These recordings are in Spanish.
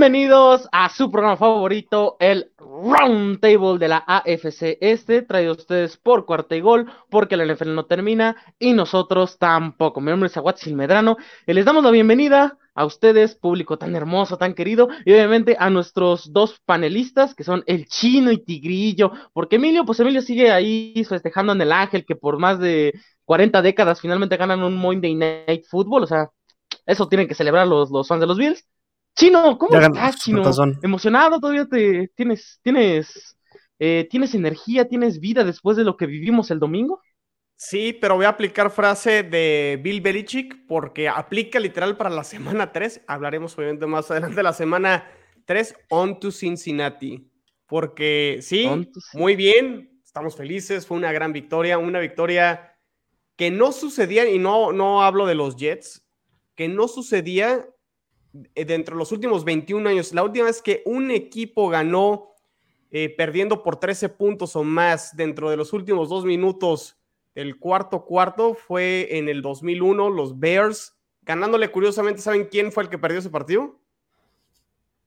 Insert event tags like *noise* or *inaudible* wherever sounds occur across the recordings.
Bienvenidos a su programa favorito, el Round Table de la AFC Este, traído a ustedes por Cuarta y Gol, porque la NFL no termina y nosotros tampoco. Mi nombre es Aguatzil Medrano y les damos la bienvenida a ustedes, público tan hermoso, tan querido, y obviamente a nuestros dos panelistas, que son el Chino y Tigrillo, porque Emilio, pues Emilio sigue ahí festejando en el Ángel, que por más de 40 décadas finalmente ganan un Monday Night Football, o sea, eso tienen que celebrar los, los fans de los Bills. Chino, ¿cómo estás, Chino? ¿Emocionado? ¿Todavía te tienes, tienes, eh, tienes energía, tienes vida después de lo que vivimos el domingo? Sí, pero voy a aplicar frase de Bill Belichick porque aplica literal para la semana 3. Hablaremos obviamente más adelante de la semana 3, on to Cincinnati. Porque sí, muy bien, estamos felices, fue una gran victoria, una victoria que no sucedía, y no, no hablo de los Jets, que no sucedía dentro de los últimos 21 años. La última vez que un equipo ganó eh, perdiendo por 13 puntos o más dentro de los últimos dos minutos del cuarto cuarto fue en el 2001, los Bears, ganándole curiosamente, ¿saben quién fue el que perdió ese partido?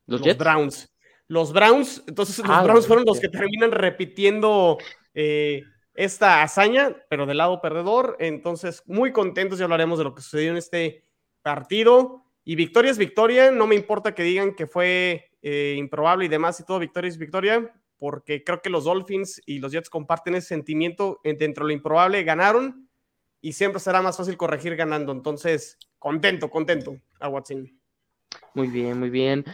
Los, Browns. Los Browns, entonces los ah, Browns fueron los que terminan repitiendo eh, esta hazaña, pero del lado perdedor. Entonces, muy contentos y hablaremos de lo que sucedió en este partido. Y victoria es victoria, no me importa que digan que fue eh, improbable y demás y todo, victoria es victoria, porque creo que los Dolphins y los Jets comparten ese sentimiento dentro de lo improbable, ganaron y siempre será más fácil corregir ganando. Entonces, contento, contento a Watson. Muy bien, muy bien.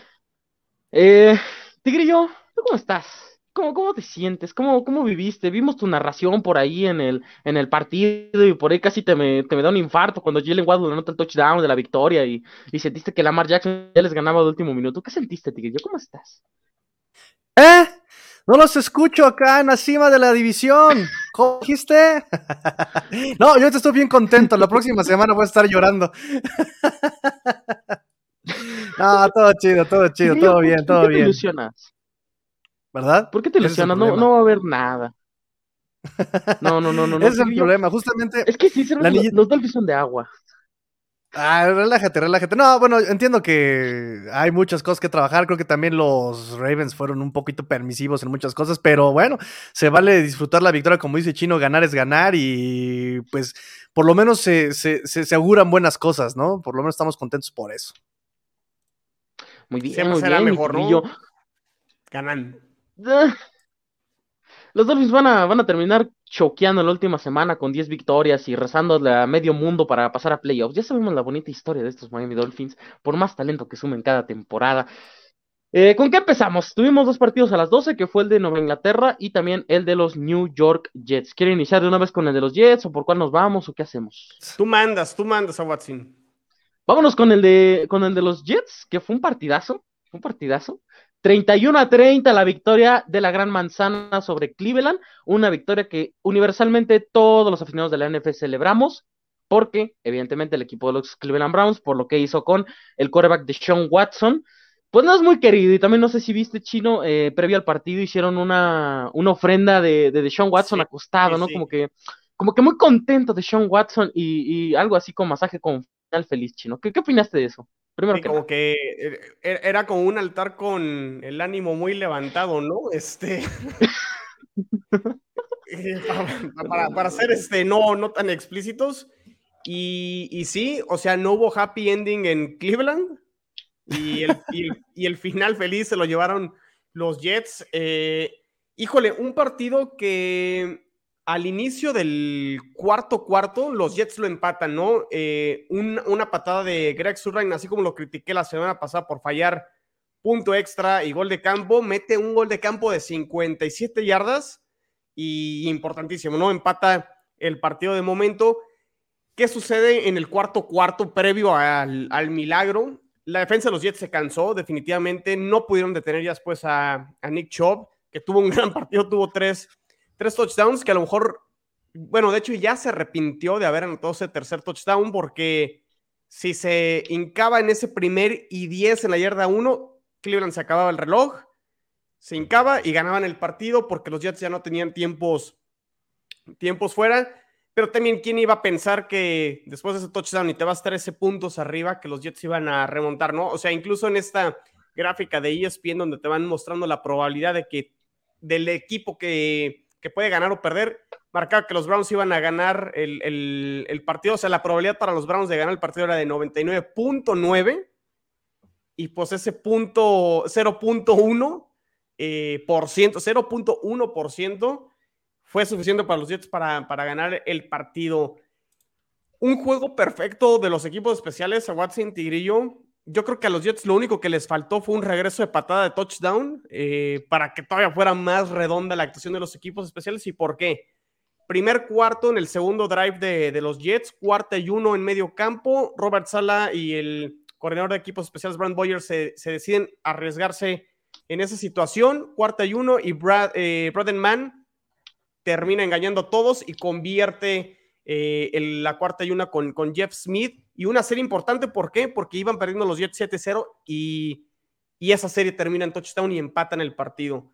Eh, Tigrillo, ¿tú cómo estás? ¿Cómo, cómo te sientes? ¿Cómo, ¿Cómo viviste? Vimos tu narración por ahí en el, en el partido y por ahí casi te me, te me da un infarto cuando Jalen Waddle anota el touchdown de la victoria y, y sentiste que Lamar Jackson ya les ganaba de último minuto. ¿Qué sentiste, Tigrillo? ¿Cómo estás? ¿Eh? No los escucho acá en la cima de la división. ¿Cómo dijiste? *laughs* no, yo estoy bien contento. La próxima semana voy a estar llorando. *laughs* no, todo chido, todo chido, todo bien, todo bien. Te ilusionas? ¿Verdad? ¿Por qué te lesionas? No, no va a haber nada. No, no, no, no. *laughs* Ese es el problema, justamente. Es que sí, los, Dolphins son de agua. Ah, relájate, relájate. No, bueno, entiendo que hay muchas cosas que trabajar. Creo que también los Ravens fueron un poquito permisivos en muchas cosas, pero bueno, se vale disfrutar la victoria, como dice Chino, ganar es ganar y pues por lo menos se, se, se, auguran buenas cosas, ¿no? Por lo menos estamos contentos por eso. Muy bien, Siempre será mejor, ¿no? Ganan. *laughs* Los Dolphins van a, van a terminar choqueando la última semana con 10 victorias y rezándole a medio mundo para pasar a playoffs. Ya sabemos la bonita historia de estos Miami Dolphins, por más talento que sumen cada temporada. Eh, ¿Con qué empezamos? Tuvimos dos partidos a las 12, que fue el de Nueva Inglaterra y también el de los New York Jets. ¿Quieren iniciar de una vez con el de los Jets o por cuál nos vamos o qué hacemos? Tú mandas, tú mandas a Watson. Vámonos con el de, con el de los Jets, que fue un partidazo, un partidazo. 31 a 30 la victoria de la Gran Manzana sobre Cleveland, una victoria que universalmente todos los aficionados de la NFL celebramos, porque evidentemente el equipo de los Cleveland Browns, por lo que hizo con el quarterback de Sean Watson, pues no es muy querido y también no sé si viste Chino, eh, previo al partido hicieron una, una ofrenda de, de, Sean Watson acostado, ¿no? Como que como que muy contento de Sean Watson y, y algo así con masaje con final feliz, Chino. ¿Qué, qué opinaste de eso? Primero que como que eh, e, era como un altar con el ánimo muy levantado, ¿no? *laughs* Este. *laughs* Eh, para, para, ser este, no, no tan explícitos. Y, y, sí, o sea, no hubo happy ending en Cleveland. Y el, y el, final feliz se lo llevaron los Jets. Eh, híjole, un partido que al inicio del cuarto cuarto, los Jets lo empatan, ¿no? Eh, una patada de Greg Surrain, así como lo critiqué la semana pasada por fallar punto extra y gol de campo, mete un gol de campo de 57 yardas y importantísimo, ¿no? Empata el partido de momento. ¿Qué sucede en el cuarto cuarto previo al, milagro? La defensa de los Jets se cansó, definitivamente. No pudieron detener ya después a, a Nick Chubb, que tuvo un *laughs* gran partido, tuvo tres tres touchdowns que a lo mejor, bueno, de hecho ya se arrepintió de haber anotado ese tercer touchdown porque si se hincaba en ese primer y 10 en la yarda 1, Cleveland se acababa el reloj, se hincaba y ganaban el partido porque los Jets ya no tenían tiempos, tiempos fuera. Pero también, ¿quién iba a pensar que después de ese touchdown y te vas 13 puntos arriba, que los Jets iban a remontar, ¿no? O sea, incluso en esta gráfica de ESPN donde te van mostrando la probabilidad de que del equipo que, que puede ganar o perder, marcaba que los Browns iban a ganar el, partido, o sea, la probabilidad para los Browns de ganar el partido era de 99.9 y pues ese punto 0.1 eh, por ciento, 0.1% fue suficiente para los Jets para, para ganar el partido. Un juego perfecto de los equipos especiales a Watson Tigrillo yo creo que a los Jets lo único que les faltó fue un regreso de patada de touchdown eh, para que todavía fuera más redonda la actuación de los equipos especiales. ¿Y por qué? Primer cuarto en el segundo drive de, los Jets, cuarta y uno en medio campo. Robert Sala y el coordinador de equipos especiales, Brand Boyer, se, deciden arriesgarse en esa situación. Cuarta y uno y Brad, eh, Mann termina engañando a todos y convierte eh, la cuarta y una con, con, Jeff Smith. Y una serie importante, ¿por qué? Porque iban perdiendo los Jets 7-0 y, y, esa serie termina en touchdown y empatan el partido.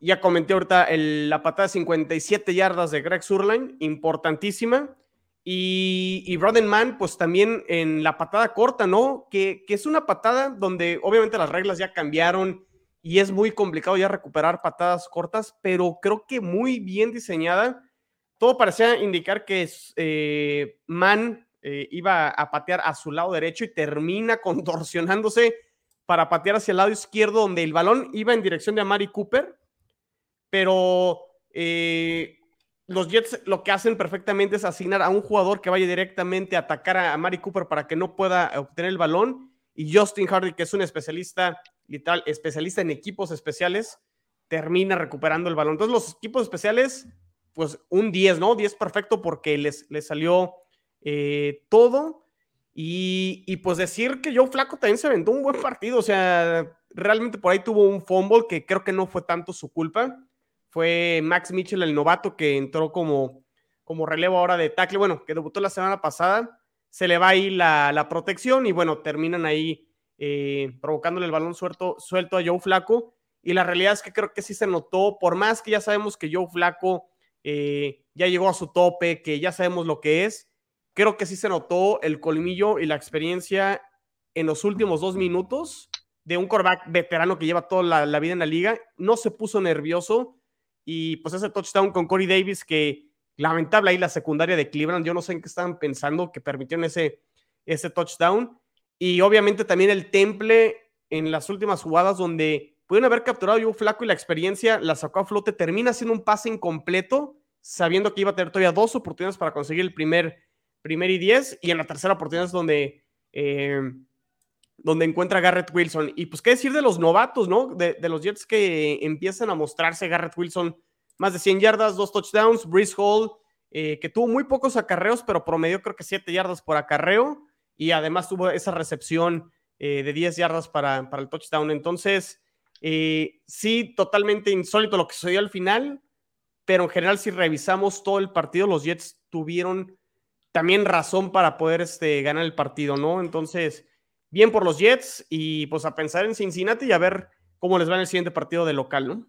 Ya comenté ahorita la patada de 57 yardas de Greg Surline, importantísima. Y, y Mann, pues también en la patada corta, ¿no? Que, que es una patada donde obviamente las reglas ya cambiaron y es muy complicado ya recuperar patadas cortas, pero creo que muy bien diseñada todo parecía indicar que eh, Mann eh, iba a patear a su lado derecho y termina contorsionándose *laughs* para patear hacia el lado izquierdo, donde el balón iba en dirección de Amari Cooper, pero eh, los Jets lo que hacen perfectamente es asignar a un jugador que vaya directamente a atacar a Amari Cooper para que no pueda obtener el balón, y Justin Hardy, que es un especialista, literal, especialista en equipos especiales, termina recuperando el balón. Entonces los equipos especiales pues un 10, ¿no? 10 perfecto porque les, salió eh, todo. Y, pues decir que Joe Flaco también se aventó un buen partido, o sea, realmente por ahí tuvo un fumble que creo que no fue tanto su culpa. Fue Max Mitchell, el novato, que entró como, como relevo ahora de tackle, bueno, que debutó la semana pasada. Se le va ahí la, la protección y bueno, terminan ahí eh, provocándole el balón suelto, suelto a Joe Flaco. Y la realidad es que creo que sí se notó, por más que ya sabemos que Joe Flaco eh, ya llegó a su tope, que ya sabemos lo que es. Creo que sí se notó el colmillo y la experiencia en los últimos dos minutos de un quarterback veterano que lleva toda la, vida en la liga. No se puso nervioso y pues ese touchdown con Corey Davis que lamentable ahí la secundaria de Cleveland, yo no sé en qué estaban pensando que permitieron ese, ese touchdown. Y obviamente también el temple en las últimas jugadas donde pudieron haber capturado yo flaco y la experiencia la sacó a flote, termina siendo un pase incompleto, sabiendo que iba a tener todavía dos oportunidades para conseguir el primer, primer y diez, y en la tercera oportunidad es donde, eh, donde encuentra a Garrett Wilson. Y pues qué decir de los novatos, ¿no? De, los Jets que empiezan a mostrarse, Garrett Wilson, más de 100 yardas, dos touchdowns, Breeze Hall, eh, que tuvo muy pocos acarreos, pero promedió creo que 7 yardas por acarreo, y además tuvo esa recepción eh, de 10 yardas para, para el touchdown. Entonces, sí, totalmente insólito lo que sucedió al final, pero en general si revisamos todo el partido, los Jets tuvieron también razón para poder este, ganar el partido, ¿no? Entonces, bien por los Jets y pues a pensar en Cincinnati y a ver cómo les va en el siguiente partido de local, ¿no?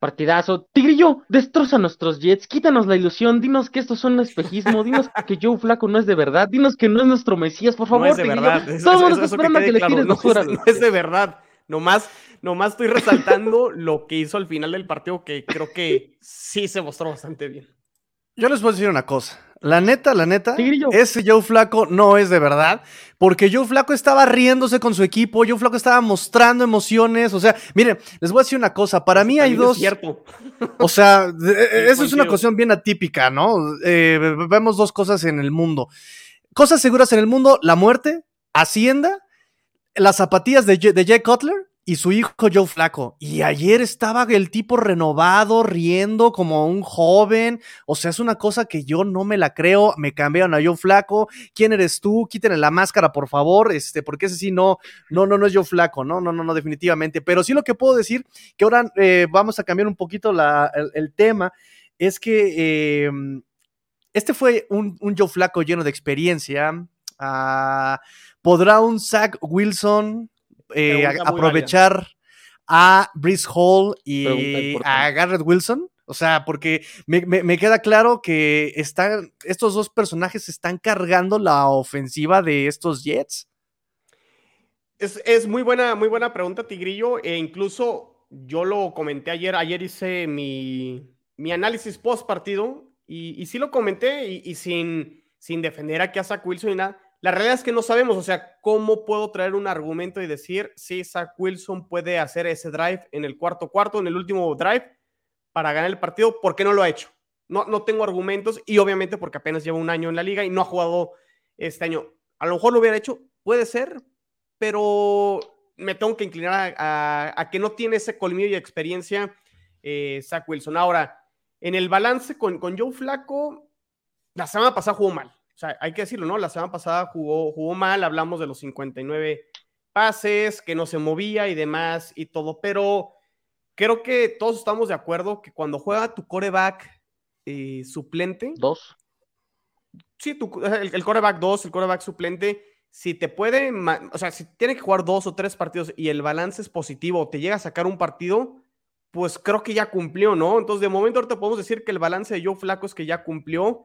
Partidazo. Tigrillo, destroza nuestros Jets, quítanos la ilusión, dinos que esto es un espejismo, dinos *laughs* que Joe Flaco no es de verdad, dinos que no es nuestro Mesías, por favor. No es de verdad. Todo esperando que, le tires no, no es de verdad. Nomás, nomás estoy resaltando *laughs* lo que hizo al final del partido, que creo que sí se mostró bastante bien. Yo les puedo decir una cosa. La neta, la neta, ese Joe Flaco no es de verdad, porque Joe Flaco estaba riéndose con su equipo, Joe Flaco estaba mostrando emociones, o sea, miren, les voy a decir una cosa, para mí hay dos... cierto. O sea, *laughs* eso es una cuestión bien atípica, ¿no? Eh, vemos dos cosas en el mundo. Cosas seguras en el mundo, la muerte, Hacienda, las zapatillas de, de Jay Cutler y su hijo Joe Flaco. Y ayer estaba el tipo renovado, riendo como un joven. O sea, es una cosa que yo no me la creo. Me cambiaron a Joe Flaco. ¿Quién eres tú? Quítenle la máscara, por favor. Este, porque ese sí no, no, no, no es Joe Flaco. No, no, no, no, definitivamente. Pero sí lo que puedo decir, que ahora eh, vamos a cambiar un poquito la, el, tema, es que em, este fue un, Joe Flaco lleno de experiencia. Ah, ¿Podrá un Zach Wilson eh, aprovechar a Brice Hall y a Garrett Wilson? O sea, porque me, queda claro que están, estos dos personajes están cargando la ofensiva de estos Jets. Es, muy, buena, muy buena pregunta, Tigrillo. E incluso yo lo comenté ayer. Ayer hice mi, análisis post partido y, y sí lo comenté y, sin, sin defender aquí a Zach Wilson y nada. La realidad es que no sabemos, o sea, cómo puedo traer un argumento y decir si Zach Wilson puede hacer ese drive en el cuarto cuarto, en el último drive, para ganar el partido, ¿por qué no lo ha hecho? No, no tengo argumentos y obviamente porque apenas lleva un año en la liga y no ha jugado este año. A lo mejor lo hubiera hecho, puede ser, pero me tengo que inclinar a, que no tiene ese colmillo y experiencia eh, Zach Wilson. Ahora, en el balance con, con Joe Flaco, la semana pasada jugó mal. O sea, hay que decirlo, ¿no? La semana pasada jugó, jugó mal, hablamos de los 59 pases, que no se movía y demás y todo, pero creo que todos estamos de acuerdo que cuando juega tu coreback eh, suplente. Dos. Sí, el, el coreback dos, el coreback suplente si te puede, o sea, si tiene que jugar dos o tres partidos y el balance es positivo, te llega a sacar un partido, pues creo que ya cumplió, ¿no? Entonces, de momento ahorita podemos decir que el balance de Joe Flaco es que ya cumplió,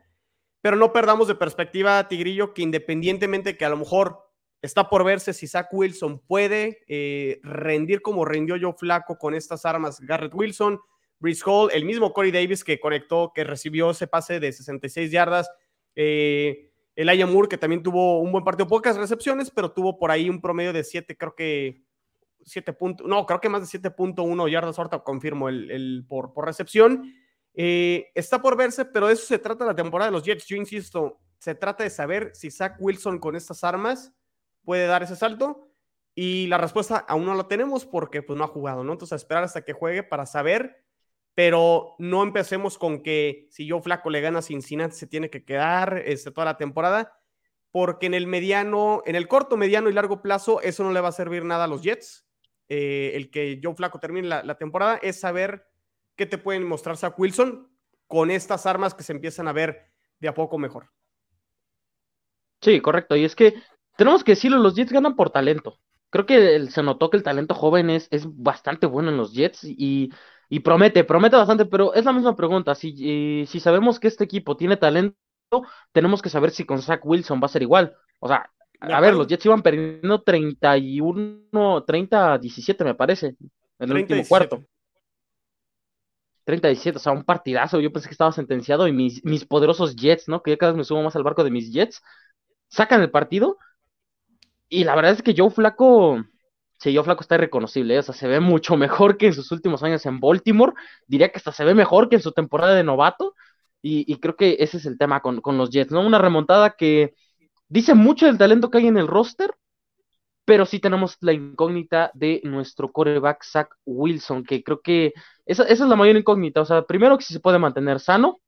pero no perdamos de perspectiva, Tigrillo, que independientemente que a lo mejor está por verse si Zach Wilson puede eh, rendir como rindió Joe Flaco con estas armas, Garrett Wilson, Brice Hall, el mismo Corey Davis que conectó, que recibió ese pase de 66 yardas, eh, el Aya Moore, que también tuvo un buen partido, pocas recepciones, pero tuvo por ahí un promedio de 7, creo que 7 puntos, no, creo que más de 7.1 yardas, ahorita confirmo el, por, recepción. Eh, está por verse, pero de eso se trata la temporada de los Jets. Yo insisto, se trata de saber si Zach Wilson con estas armas puede dar ese salto. Y la respuesta aún no la tenemos porque pues no ha jugado, ¿no? Entonces a esperar hasta que juegue para saber pero no empecemos con que si yo flaco le gana a Cincinnati se tiene que quedar este, toda la temporada, porque en el mediano, en el corto, mediano y largo plazo, eso no le va a servir nada a los Jets. Eh, el que Joe Flaco termine la, temporada es saber qué te pueden mostrar Zach Wilson con estas armas que se empiezan a ver de a poco mejor. Sí, correcto. Y es que tenemos que decirlo, los Jets ganan por talento. Creo que se notó que el talento joven es, es bastante bueno en los Jets y y promete, promete bastante, pero es la misma pregunta. Si, si sabemos que este equipo tiene talento, tenemos que saber si con Zach Wilson va a ser igual. O sea, a ver, los Jets iban perdiendo 31, 30 17, me parece, en el último cuarto. 30 17, o sea, un partidazo. Yo pensé que estaba sentenciado y mis, mis poderosos Jets, ¿no? Que ya cada vez me subo más al barco de mis Jets, sacan el partido. Y la verdad es que Joe Flaco Sí, yo flaco está irreconocible, ¿eh? o sea, se ve mucho mejor que en sus últimos años en Baltimore, diría que hasta se ve mejor que en su temporada de novato, y, creo que ese es el tema con, los Jets, ¿no? Una remontada que dice mucho del talento que hay en el roster, pero sí tenemos la incógnita de nuestro coreback Zach Wilson, que creo que esa, esa es la mayor incógnita, o sea, primero que si se puede mantener sano,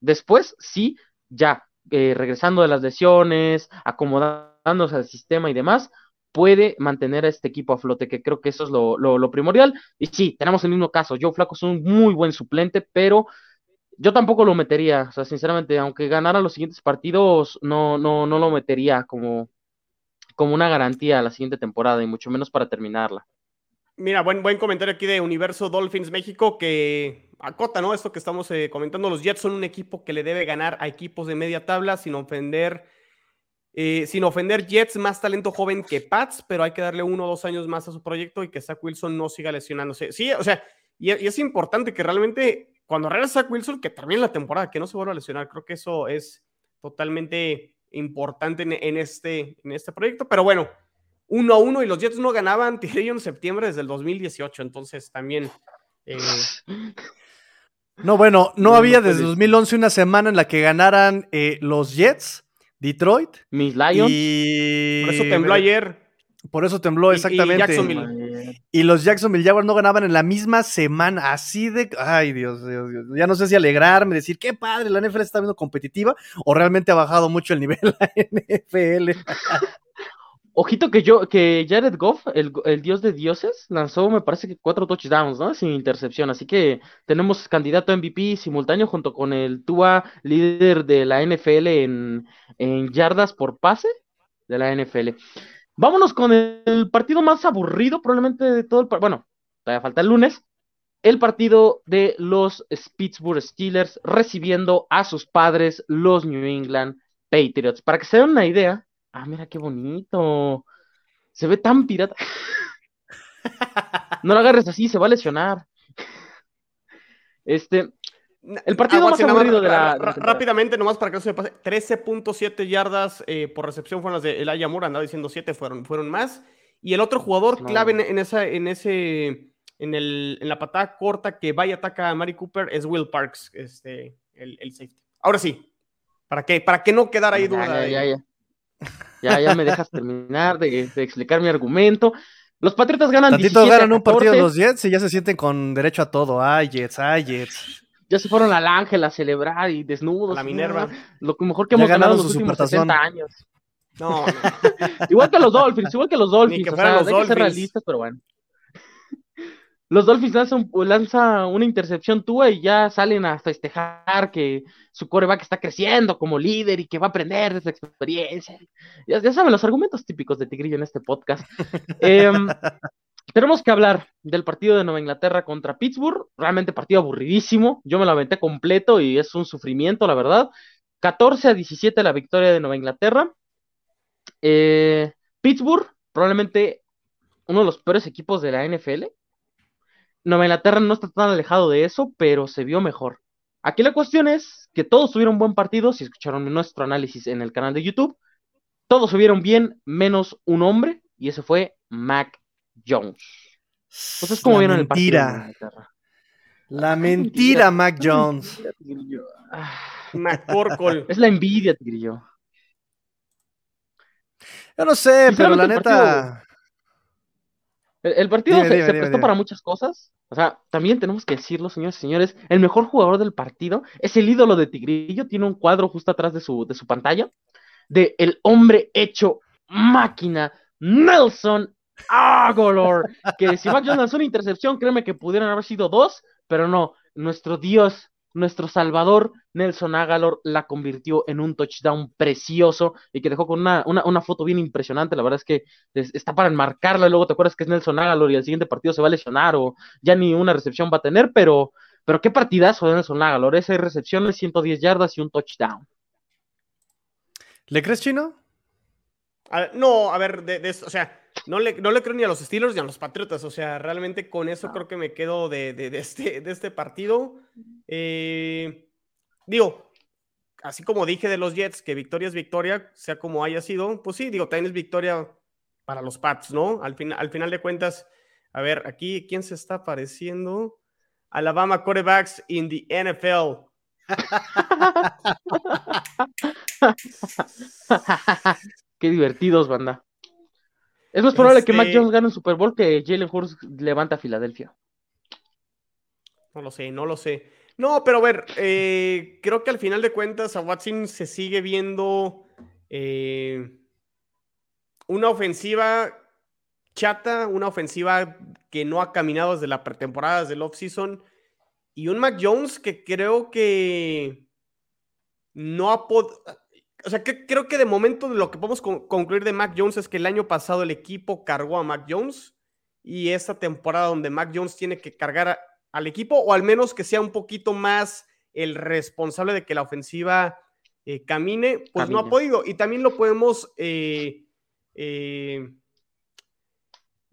después sí, ya, eh, regresando de las lesiones, acomodándose al sistema y demás, puede mantener a este equipo a flote, que creo que eso es lo, primordial. Y sí, tenemos el mismo caso. Joe Flaco es un muy buen suplente, pero yo tampoco lo metería. O sea, sinceramente, aunque ganara los siguientes partidos, no, no, no lo metería como, como una garantía a la siguiente temporada, y mucho menos para terminarla. Mira, buen, buen comentario aquí de Universo Dolphins México que acota, ¿no? Esto que estamos eh, comentando. Los Jets son un equipo que le debe ganar a equipos de media tabla sin ofender eh, sin ofender, Jets más talento joven que Pats, pero hay que darle uno o dos años más a su proyecto y que Zach Wilson no siga lesionándose. Sí, o sea, y, es importante que realmente cuando regresa Zach Wilson, que termine la temporada, que no se vuelva a lesionar. Creo que eso es totalmente importante en, este, en este proyecto. Pero bueno, uno a uno y los Jets no ganaban *laughs* Tigrillo en septiembre desde el 2018, entonces también. Eh, no, bueno, no, había desde 2011 una semana en la que ganaran eh, los Jets Detroit. Mis Lions. Y... Por eso tembló ayer. Por eso tembló, exactamente. Y, Jacksonville. Y, los Jacksonville Jaguars no ganaban en la misma semana, así de... Ay, Dios, Dios, Dios. Ya no sé si alegrarme, decir, qué padre, la NFL está viendo competitiva, o realmente ha bajado mucho el nivel *laughs* la NFL. *laughs* Ojito que yo, que Jared Goff, el, dios de dioses, lanzó, me parece que cuatro touchdowns, ¿no? Sin intercepción. Así que tenemos candidato a MVP simultáneo junto con el Tua, líder de la NFL en, en yardas por pase de la NFL. Vámonos con el partido más aburrido, probablemente de todo el Bueno, todavía falta el lunes. El partido de los Pittsburgh Steelers recibiendo a sus padres, los New England Patriots. Para que se den una idea, Ah, mira qué bonito. Se ve tan pirata. *laughs* no lo agarres así, se va a lesionar. *laughs* Este, el partido más aburrido de la, Rápidamente, nomás para que no se me pase. 13.7 yardas eh, por recepción fueron las de Elijah Moore, andaba diciendo 7, fueron, fueron más. Y el otro jugador clave en, esa, en ese, en, el, en la patada corta que vaya a atacar a Mari Cooper es Will Parks, este, el, el safety. Ahora sí, ¿para qué? Para que no quedara ahí duda. Ya, ya, ya, ya. me dejas terminar de, de, explicar mi argumento. Los Patriotas ganan Tantito 17 ganan un partido los Jets y ya se sienten con derecho a todo. Ay, Jets, ay, Jets ya se fueron al Ángel a celebrar y desnudos. la Minerva. Lo mejor que hemos ganado en los últimos 60 años. No, *laughs* igual que los Dolphins, igual que los Dolphins. o sea, hay que ser realistas, pero bueno. *laughs* Los Dolphins lanzan, lanza una intercepción tuya y ya salen a festejar que su coreback está creciendo como líder y que va a aprender de esa experiencia. Ya, ya saben los argumentos típicos de Tigrillo en este podcast. *laughs* eh, tenemos que hablar del partido de Nueva Inglaterra contra Pittsburgh. Realmente partido aburridísimo. Yo me lo aventé completo y es un sufrimiento, la verdad. 14 a 17 la victoria de Nueva Inglaterra. Eh, Pittsburgh, probablemente uno de los peores equipos de la NFL. Nueva Inglaterra no está tan alejado de eso, pero se vio mejor. Aquí la cuestión es que todos tuvieron buen partido. Si escucharon nuestro análisis en el canal de YouTube, todos subieron bien, menos un hombre, y ese fue Mac Jones. Entonces, ¿cómo vieron el partido? La mentira, Mac Jones. McCorkle. *laughs* Es la envidia, Tigrillo. Yo no sé, pero la neta. El, partido se, prestó para muchas cosas. O sea, también tenemos que decirlo, señores y señores. El mejor jugador del partido es el ídolo de Tigrillo. Tiene un cuadro justo atrás de su, de su pantalla. De el hombre hecho máquina, Nelson ¡Ah, Golor! Que si Mac Jones lanzó una intercepción, créeme que pudieran haber sido dos, pero no. Nuestro Dios, nuestro Salvador, Nelson Agalor, la convirtió en un touchdown precioso y que dejó con una, una, foto bien impresionante. La verdad es que está para enmarcarla. Luego te acuerdas que es Nelson Agalor y el siguiente partido se va a lesionar o ya ni una recepción va a tener, pero, pero qué partidazo de Nelson Agalor. Esa recepción de 110 yardas y un touchdown. ¿Le crees, Chino? no, a ver, de, o sea no le, no le creo ni a los Steelers ni a los Patriotas. O sea, realmente con eso creo que me quedo de, de, este, de este partido. Eh, digo, así como dije de los Jets, que victoria es victoria, sea como haya sido, pues sí, digo, también es victoria para los Pats, ¿no? Al, fin, al final de cuentas, a ver, aquí, ¿quién se está apareciendo? Alabama quarterbacks in the NFL. *laughs* Qué divertidos, banda. Es más probable que Mac este Jones gane un Super Bowl que Jalen Hurts levanta a Filadelfia. No lo sé, no lo sé. No, pero a ver, eh, creo que al final de cuentas a Watson se sigue viendo eh, una ofensiva chata, una ofensiva que no ha caminado desde la pretemporada, desde el offseason, y un Mac Jones que creo que no ha podido o sea, que, creo que de momento lo que podemos concluir de Mac Jones es que el año pasado el equipo cargó a Mac Jones y esta temporada donde Mac Jones tiene que cargar al equipo o al menos que sea un poquito más el responsable de que la ofensiva eh, camine, pues no ha podido. Y también lo podemos eh, eh,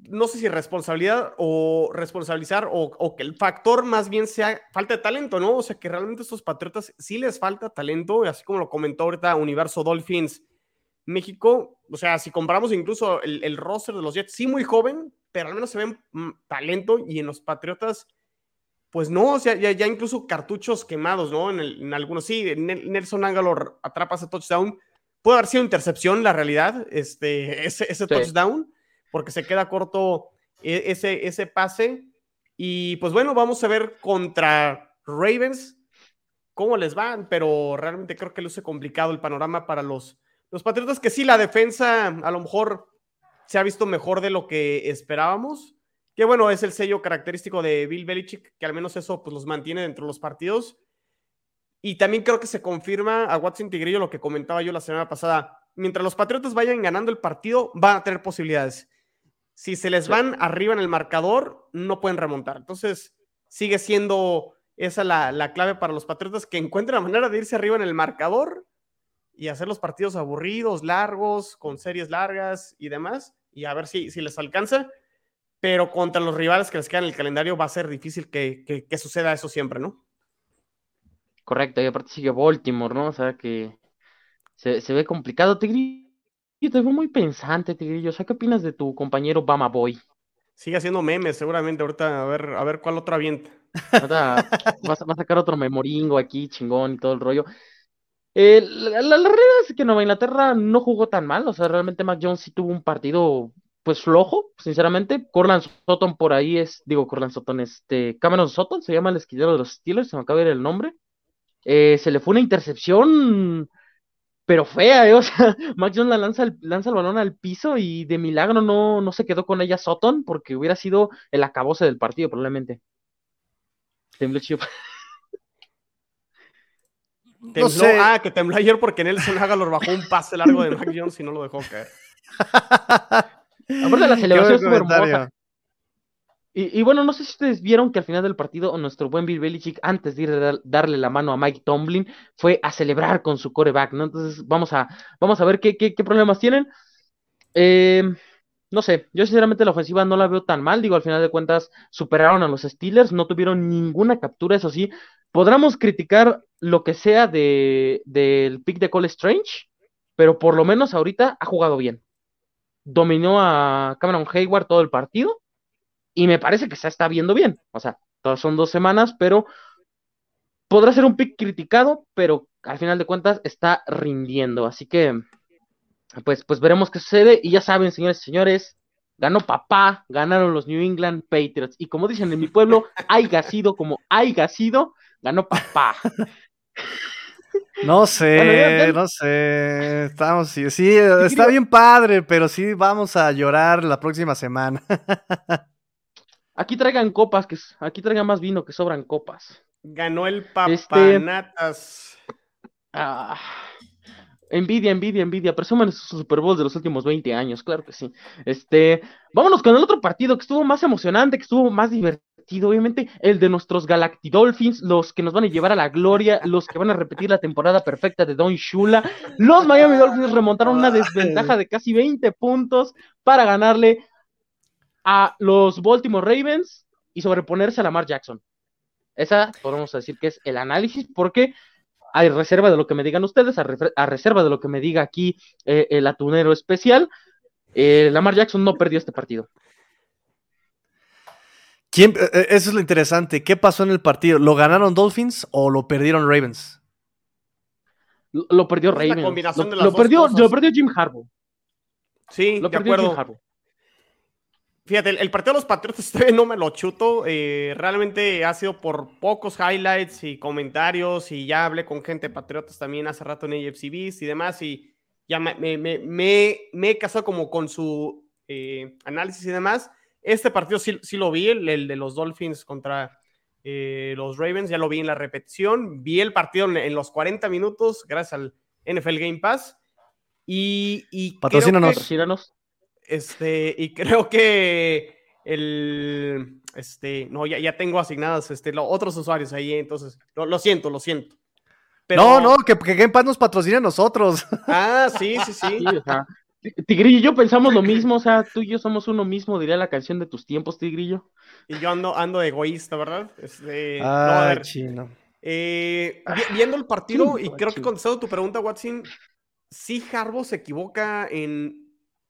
no sé si responsabilidad o responsabilizar o, que el factor más bien sea falta de talento, ¿no? O sea, que realmente estos Patriotas sí les falta talento, así como lo comentó ahorita Universo Dolphins México. O sea, si comparamos incluso el, roster de los Jets, sí muy joven, pero al menos se ven mm, talento y en los Patriotas, pues no, o sea, ya, incluso cartuchos quemados, ¿no? En, algunos, sí, Nelson Angalor atrapa ese touchdown. Puede haber sido intercepción, la realidad, este, *laughs* ese, ese touchdown porque se queda corto e, ese, ese pase. Y pues bueno, vamos a ver contra Ravens cómo les van, pero realmente creo que luce complicado el panorama para los, los Patriotas, que sí, la defensa a lo mejor se ha visto mejor de lo que esperábamos. Que bueno, es el sello característico de Bill Belichick, que al menos eso pues los mantiene dentro de los partidos. Y también creo que se confirma a Watson Tigrillo lo que comentaba yo la semana pasada. Mientras los Patriotas vayan ganando el partido, van a tener posibilidades si se les van arriba en el marcador, no pueden remontar. Entonces, sigue siendo esa la, clave para los Patriotas, que encuentren la manera de irse arriba en el marcador y hacer los partidos aburridos, largos, con series largas y demás, y a ver si, si les alcanza. Pero contra los rivales que les quedan en el calendario va a ser difícil que, que, suceda eso siempre, ¿no? Correcto, y aparte sigue Baltimore, ¿no? O sea que se, se ve complicado. Tigrillo, te veo muy pensante, Tigrillo. O sea, ¿qué opinas de tu compañero Bama Boy? Sigue haciendo memes, seguramente. Ahorita a ver, a ver cuál otro avienta. Ahorita vas, a sacar otro memoringo aquí, chingón y todo el rollo. Eh, la, la, realidad es que Nueva Inglaterra no jugó tan mal, o sea, realmente Mac Jones sí tuvo un partido pues flojo, sinceramente. Corland Sutton por ahí es, digo, Corland Sutton, este, Cameron Sutton se llama el esquidero de los Steelers, se me acaba de ver el nombre. Eh, se le fue una intercepción, pero fea, ¿eh? *laughs* O sea, Mac Jones la lanza el, lanza el balón al piso y de milagro no, no se quedó con ella Sutton porque hubiera sido el acabose del partido, probablemente. Tembló chido. Tembló, ah, que tembló ayer porque Nelson Agalor bajó un pase largo de Mac Jones y no lo dejó caer. Aparte la celebración estuvo hermosa. Y, bueno, no sé si ustedes vieron que al final del partido nuestro buen Bill Belichick, antes de a darle la mano a Mike Tomlin, fue a celebrar con su coreback, ¿no? Entonces vamos a, vamos a ver qué, problemas tienen. Eh, no sé, yo sinceramente la ofensiva no la veo tan mal, digo, al final de cuentas superaron a los Steelers, no tuvieron ninguna captura, eso sí, podremos criticar lo que sea de, del pick de Cole Strange, pero por lo menos ahorita ha jugado bien. Dominó a Cameron Hayward todo el partido y me parece que se está viendo bien. O sea, todas son dos semanas, pero podrá ser un pick criticado, pero al final de cuentas está rindiendo. Así que, pues, pues veremos qué sucede. Y ya saben, señores y señores, ganó papá, ganaron los New England Patriots. Y como dicen en mi pueblo, *laughs* haya sido como haya sido, ganó papá. No sé, no sé. Estamos, sí, sí está bien padre, pero sí vamos a llorar la próxima semana. *laughs* Aquí traigan copas, que aquí traigan más vino que sobran copas. Ganó el papanatas. Este... Ah, envidia, envidia, envidia. Presuman esos Super Bowls de los últimos 20 años, claro que sí. Este, vámonos con el otro partido que estuvo más emocionante, que estuvo más divertido obviamente el de nuestros Galactidolphins, los que nos van a llevar a la gloria, los que van a repetir la temporada perfecta de Don Shula. Los Miami Dolphins remontaron una desventaja de casi 20 puntos para ganarle a los Baltimore Ravens y sobreponerse a Lamar Jackson. Esa podemos decir que es el análisis, porque hay reserva de lo que me digan ustedes, a, reserva de lo que me diga aquí eh, el atunero especial. Eh, Lamar Jackson no perdió este partido. ¿Quién, eh, eso es lo interesante. ¿Qué pasó en el partido? ¿Lo ganaron Dolphins o lo perdieron Ravens? Lo, perdió Ravens. lo, perdió, lo perdió Jim Harbaugh. Sí, lo perdió Jim Harbaugh. Fíjate, el, partido de los Patriotas *laughs* no me lo chuto. Eh, realmente ha sido por pocos highlights y comentarios. Y ya hablé con gente de Patriotas también hace rato en AFCBs y demás. Y ya me, me, he casado como con su análisis y demás. Este partido sí, lo vi, el, de los Dolphins contra eh, los Ravens, ya lo vi en la repetición. Vi el partido en, los 40 minutos gracias al NFL Game Pass. Y, y patrocínanos. Este, y creo que el este no ya, ya tengo asignadas este otros usuarios ahí entonces lo, siento lo siento no no que, que Game Pass nos patrocine a nosotros *laughs* ah sí sí sí, sí Tigrillo y yo pensamos lo mismo, o sea, tú y yo somos uno mismo, diría la canción de tus tiempos, Tigrillo. Y yo ando, ando egoísta, ¿verdad? Este, ah, chino. Eh, viendo el partido, y creo que contestando tu pregunta, Watson, sí Harbo se equivoca en...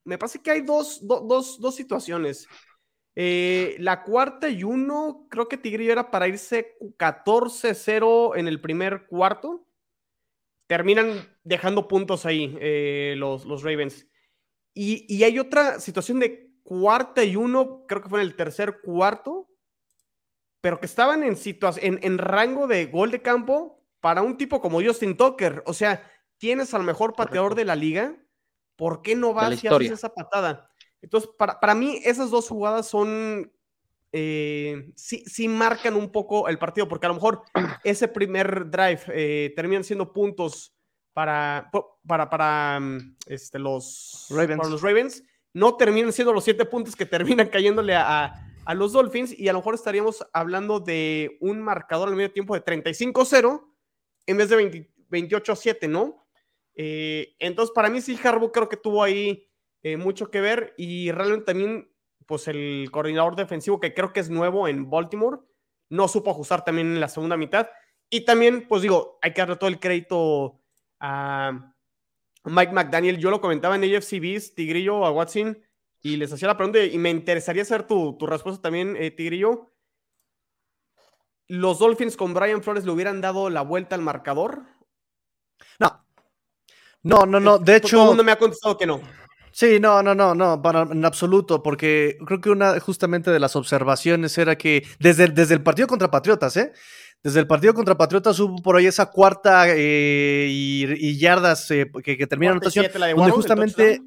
Me parece que hay dos, dos, situaciones. Eh, la cuarta y uno, creo que Tigrillo era para irse 14-0 en el primer cuarto. Terminan dejando puntos ahí eh, los, los Ravens. Y, hay otra situación de cuarta y uno, creo que fue en el tercer cuarto, pero que estaban en, en, en rango de gol de campo para un tipo como Justin Tucker. O sea, tienes al mejor pateador de la liga, ¿por qué no vas y haces esa patada? Entonces, para, para mí, esas dos jugadas son eh, sí, sí, marcan un poco el partido, porque a lo mejor *clears throat* ese primer drive eh, terminan siendo puntos para, para, para mm, este, los, Ravens. los Ravens, no terminan siendo los siete puntos que *laughs* terminan cayéndole a, a, los Dolphins y a lo mejor estaríamos hablando de un marcador al medio tiempo de 35-0 en vez de 28-7, ¿no? Eh, entonces, para mí sí, Harbaugh creo que tuvo ahí eh, mucho que ver y realmente también, pues el coordinador defensivo que creo que es nuevo en Baltimore, no supo ajustar también en la segunda mitad. Y también, pues digo, hay que darle todo el crédito a Mike McDaniel. Yo lo comentaba en AFCBs, Tigrillo, a Watson, y les hacía la pregunta y me interesaría saber tu, tu respuesta también, eh, Tigrillo. ¿Los Dolphins con Brian Flores le hubieran dado la vuelta al marcador? No. No, no, no. De hecho. Todo el mundo me ha contestado que no. Sí, no, no, no, no, para, en absoluto, porque creo que una justamente de las observaciones era que desde, desde el partido contra Patriotas, ¿eh? Desde el partido contra Patriotas hubo por ahí esa cuarta eh, y, yardas eh, que, que termina la anotación, donde justamente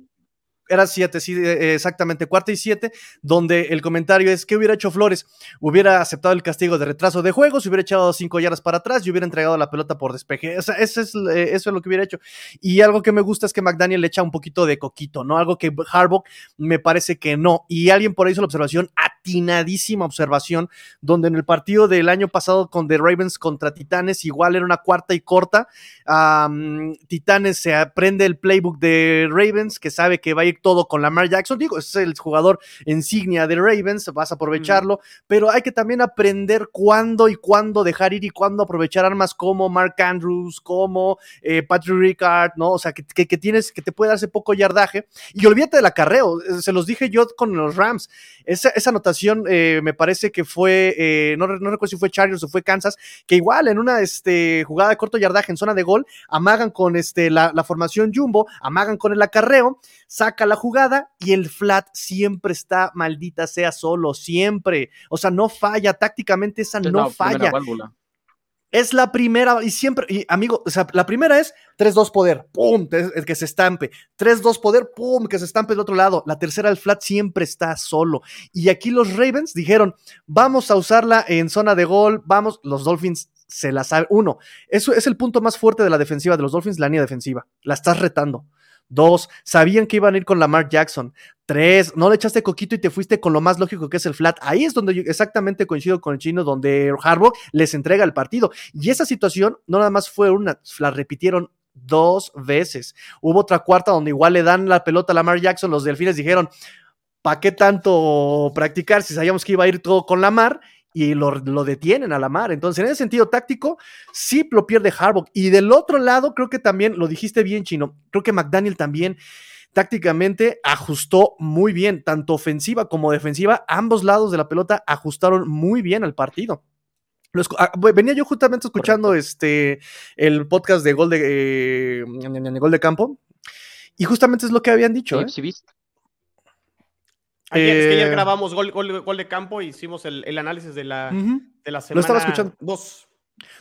era siete, sí, eh, exactamente, cuarta y siete, donde el comentario es, ¿qué hubiera hecho Flores? Hubiera aceptado el castigo de retraso de juego, se hubiera echado cinco yardas para atrás y hubiera entregado la pelota por despeje. O eso, es, eh, eso es lo que hubiera hecho. Y algo que me gusta es que McDaniel le echa un poquito de coquito, ¿no? Algo que Harbaugh me parece que no. Y alguien por ahí hizo la observación, atinadísima observación, donde en el partido del año pasado con The Ravens contra Titanes, igual era una cuarta y corta. Titanes se aprende el playbook de Ravens, que sabe que va a ir todo con Lamar Jackson. Digo, es el jugador insignia de Ravens, vas a aprovecharlo, pero hay que también aprender cuándo y cuándo dejar ir y cuándo aprovechar armas como Mark Andrews, como eh, Patrick Ricard, ¿no? O sea, que, que, tienes, que te puede darse poco yardaje. Y olvídate del acarreo, eh, se los dije yo con los Rams. Esa, esa anotación eh, me parece que fue, no, no, recuerdo si fue Chargers o fue Kansas, que igual en una este, jugada de corto yardaje en zona de gol, amagan con este, la, la formación Jumbo, amagan con el acarreo, saca la jugada y el flat siempre está maldita sea solo, siempre. O sea, no falla, tácticamente esa no falla. Es la primera, y siempre, y amigo, o sea, la primera es 3-2 poder, pum, que se estampe. 3-2 poder, pum, que se estampe del otro lado. La tercera, el flat, siempre está solo. Y aquí los Ravens dijeron, vamos a usarla en zona de gol, vamos, los Dolphins se la saben. Uno, eso es el punto más fuerte de la defensiva de los Dolphins, la línea defensiva. La estás retando. Dos, sabían que iban a ir con Lamar Jackson. Tres, no le echaste coquito y te fuiste con lo más lógico que es el flat. Ahí es donde yo exactamente coincido con el chino, donde Harbaugh les entrega el partido. Y esa situación no nada más fue una, la repitieron dos veces. Hubo otra cuarta donde igual le dan la pelota a Lamar Jackson. Los delfines dijeron, ¿para qué tanto practicar si sabíamos que iba a ir todo con Lamar? y lo, detienen a la mar. Entonces, en ese sentido táctico, sí lo pierde Harbaugh. Y del otro lado, creo que también, lo dijiste bien, Chino, creo que McDaniel también tácticamente ajustó muy bien, tanto ofensiva como defensiva, ambos lados de la pelota ajustaron muy bien al partido. Ah, venía yo justamente escuchando este el podcast de Gol de, eh, Gol de Campo y justamente es lo que habían dicho. ¿eh? Ayer, es que ayer eh, grabamos gol, gol, de campo y hicimos el, análisis de la, de la semana. Lo estaba escuchando. Dos.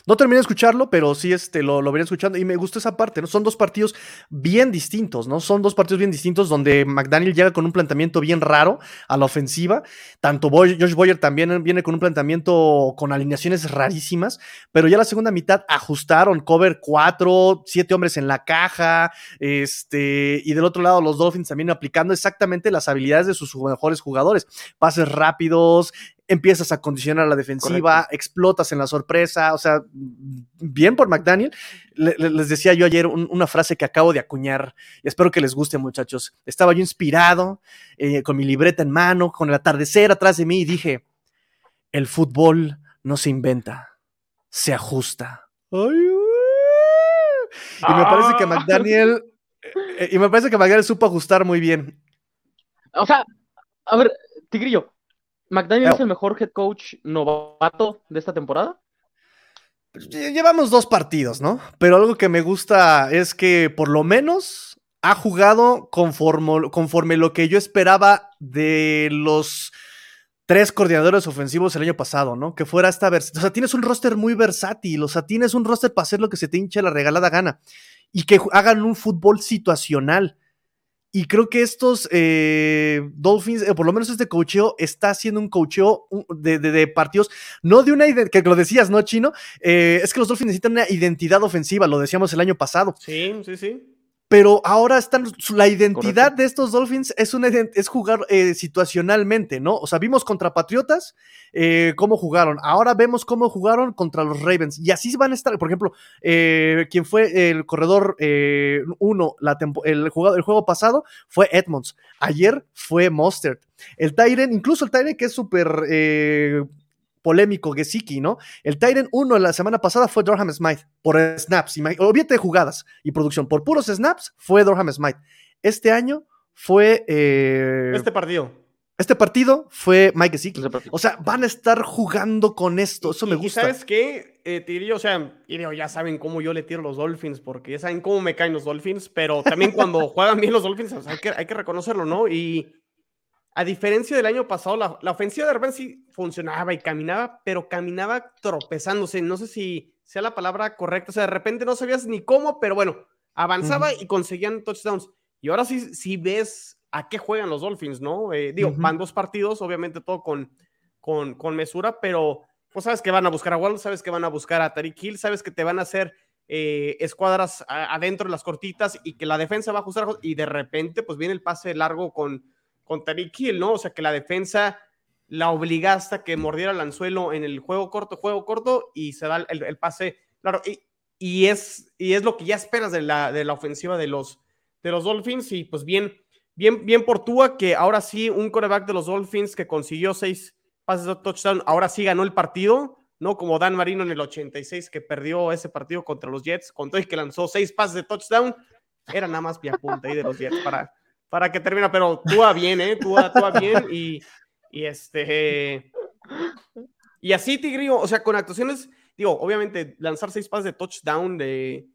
No terminé de escucharlo, pero sí este, lo, lo venía escuchando y me gustó esa parte, ¿no? Son dos partidos bien distintos, ¿no? Son dos partidos bien distintos donde McDaniel llega con un planteamiento bien raro a la ofensiva. Tanto Josh Boyer también viene con un planteamiento con alineaciones rarísimas, pero ya la segunda mitad ajustaron cover cuatro, siete hombres en la caja, este, y del otro lado los Dolphins también aplicando exactamente las habilidades de sus mejores jugadores. Pases rápidos, empiezas a condicionar la defensiva, explotas en la sorpresa, o sea, bien por McDaniel. les decía yo ayer una frase que acabo de acuñar y espero que les guste muchachos. Estaba yo inspirado, eh, con mi libreta en mano, con el atardecer atrás de mí y dije, el fútbol no se inventa, se ajusta. y me parece que ah. McDaniel... Eh, y me parece que McDaniel supo ajustar muy bien. O sea, a ver, Tigrillo, ¿McDaniel es el mejor head coach novato de esta temporada? Pues, llevamos dos partidos, ¿no? Pero algo que me gusta es que por lo menos ha jugado conforme, conforme lo que yo esperaba de los tres coordinadores ofensivos el año pasado, ¿no? Que fuera esta versión. O sea, tienes un roster muy versátil, o sea, tienes un roster para hacer lo que se te hinche la regalada gana y que hagan un fútbol situacional. Y creo que estos eh, Dolphins, eh, por lo menos este cocheo, está haciendo un cocheo de, partidos, no de una que lo decías, ¿no, Chino? Eh, es que los Dolphins necesitan una identidad ofensiva, lo decíamos el año pasado. Sí, sí, sí. Pero ahora están, la identidad de estos Dolphins es, una, es jugar eh, situacionalmente, ¿no? O sea, vimos contra Patriotas eh, cómo jugaron, ahora vemos cómo jugaron contra los Ravens, y así van a estar, por ejemplo, eh, quien fue el corredor uno el, juego, el juego pasado fue Edmonds, ayer fue Mostert, el Tyren, incluso el Tyren que es súper polémico Gesicki, ¿no? El Tyrant 1 la semana pasada fue Durham Smite por snaps, olvídate de jugadas y producción, por puros snaps fue Durham Smite. Este año fue... Eh, este partido. Este partido fue Mike Gesicki. O sea, van a estar jugando con esto, eso me gusta. ¿Y sabes qué? Eh, o sea, ya saben cómo yo le tiro los Dolphins, porque ya saben cómo me caen los Dolphins, pero también cuando *laughs* juegan bien los Dolphins, hay, que, hay que reconocerlo, ¿no? Y a diferencia del año pasado, la, ofensiva de repente sí funcionaba y caminaba, pero caminaba tropezándose. No sé si sea la palabra correcta. O sea, de repente no sabías ni cómo, pero bueno, avanzaba y conseguían touchdowns. Y ahora sí, sí ves a qué juegan los Dolphins, ¿no? Eh, digo, van dos partidos, obviamente todo con, con, con, mesura, pero pues sabes que van a buscar a Wall, sabes que van a buscar a Tariq Hill, sabes que te van a hacer eh, escuadras adentro de las cortitas y que la defensa va a ajustar y de repente pues viene el pase largo con con Tariq Hill, ¿no? O sea, que la defensa la obligaste a que mordiera el anzuelo en el juego corto, juego corto, y se da el, pase, claro, y, es, y es lo que ya esperas de la, de la ofensiva de los, de los Dolphins, y pues bien, bien, bien por Tua, que ahora sí, un coreback de los Dolphins que consiguió seis pases de touchdown, ahora sí ganó el partido, ¿no? Como Dan Marino en el 86, que perdió ese partido contra los Jets, con todo y que lanzó seis pases de touchdown, era nada más pia punta ahí de los Jets para para que termine, pero tú va bien, ¿eh? Tú va bien y, y este... Y así, Tigrillo, o sea, con actuaciones, digo, obviamente lanzar seis pases de touchdown de...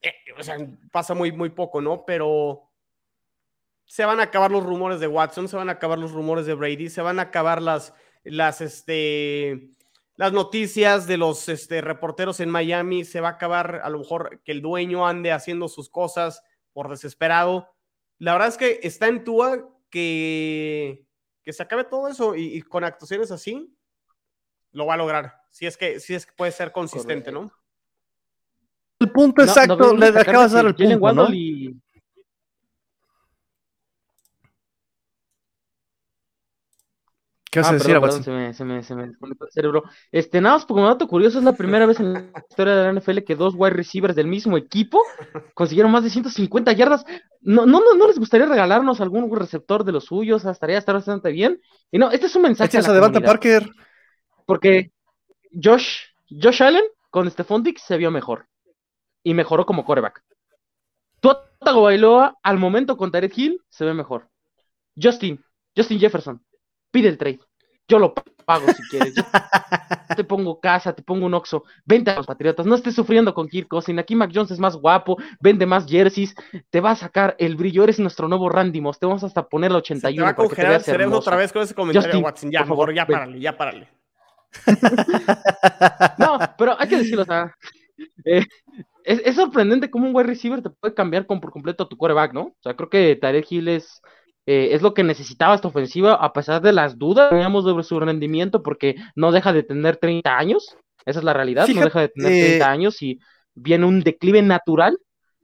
Eh, o sea, pasa muy, muy poco, ¿no? Pero se van a acabar los rumores de Watson, se van a acabar los rumores de Brady, se van a acabar las, las, este, las noticias de los este, reporteros en Miami, se va a acabar a lo mejor que el dueño ande haciendo sus cosas por desesperado la verdad es que está en Tua que, que se acabe todo eso y, con actuaciones así lo va a lograr. Si es que, si es que puede ser consistente, ¿no? El punto exacto, le acabas de dar el punto, ¿no? ¿Qué vas a ah, decir, perdón, se me, se me, se me el cerebro. Este, nada más como dato curioso, es la primera vez en la historia de la NFL que dos wide receivers del mismo equipo consiguieron más de 150 yardas. No, no, no, les gustaría regalarnos algún receptor de los suyos, estaría estar bastante bien. Y no, este es un mensaje. Este a Parker. Porque Josh, Josh Allen con Stephon Dix se vio mejor. Y mejoró como coreback. Tuatago Bailoa, al momento con Tarek Hill, se ve mejor. Justin, Justin Jefferson, pide el trade. Yo lo pago si quieres. *laughs* te pongo casa, te pongo un Oxxo. Vente a los Patriotas. No estés sufriendo con Kirk Cousin. Aquí Mac Jones es más guapo, vende más jerseys. Te va a sacar el brillo. Eres nuestro nuevo Randy Moss. Te vamos hasta poner la 81. Se te va a congelar el cerebro otra vez con ese comentario, Watson. Ya, por favor, ya párale, ya párale. *laughs* no, pero hay que decirlo, o sea, *laughs* eh, es, sorprendente cómo un wide receiver te puede cambiar con, por completo a tu quarterback, ¿no? O sea, creo que Tarek Hill es eh, es lo que necesitaba esta ofensiva, a pesar de las dudas que teníamos sobre su rendimiento, porque no deja de tener 30 años, esa es la realidad, no deja de tener 30 eh, años y viene un declive natural.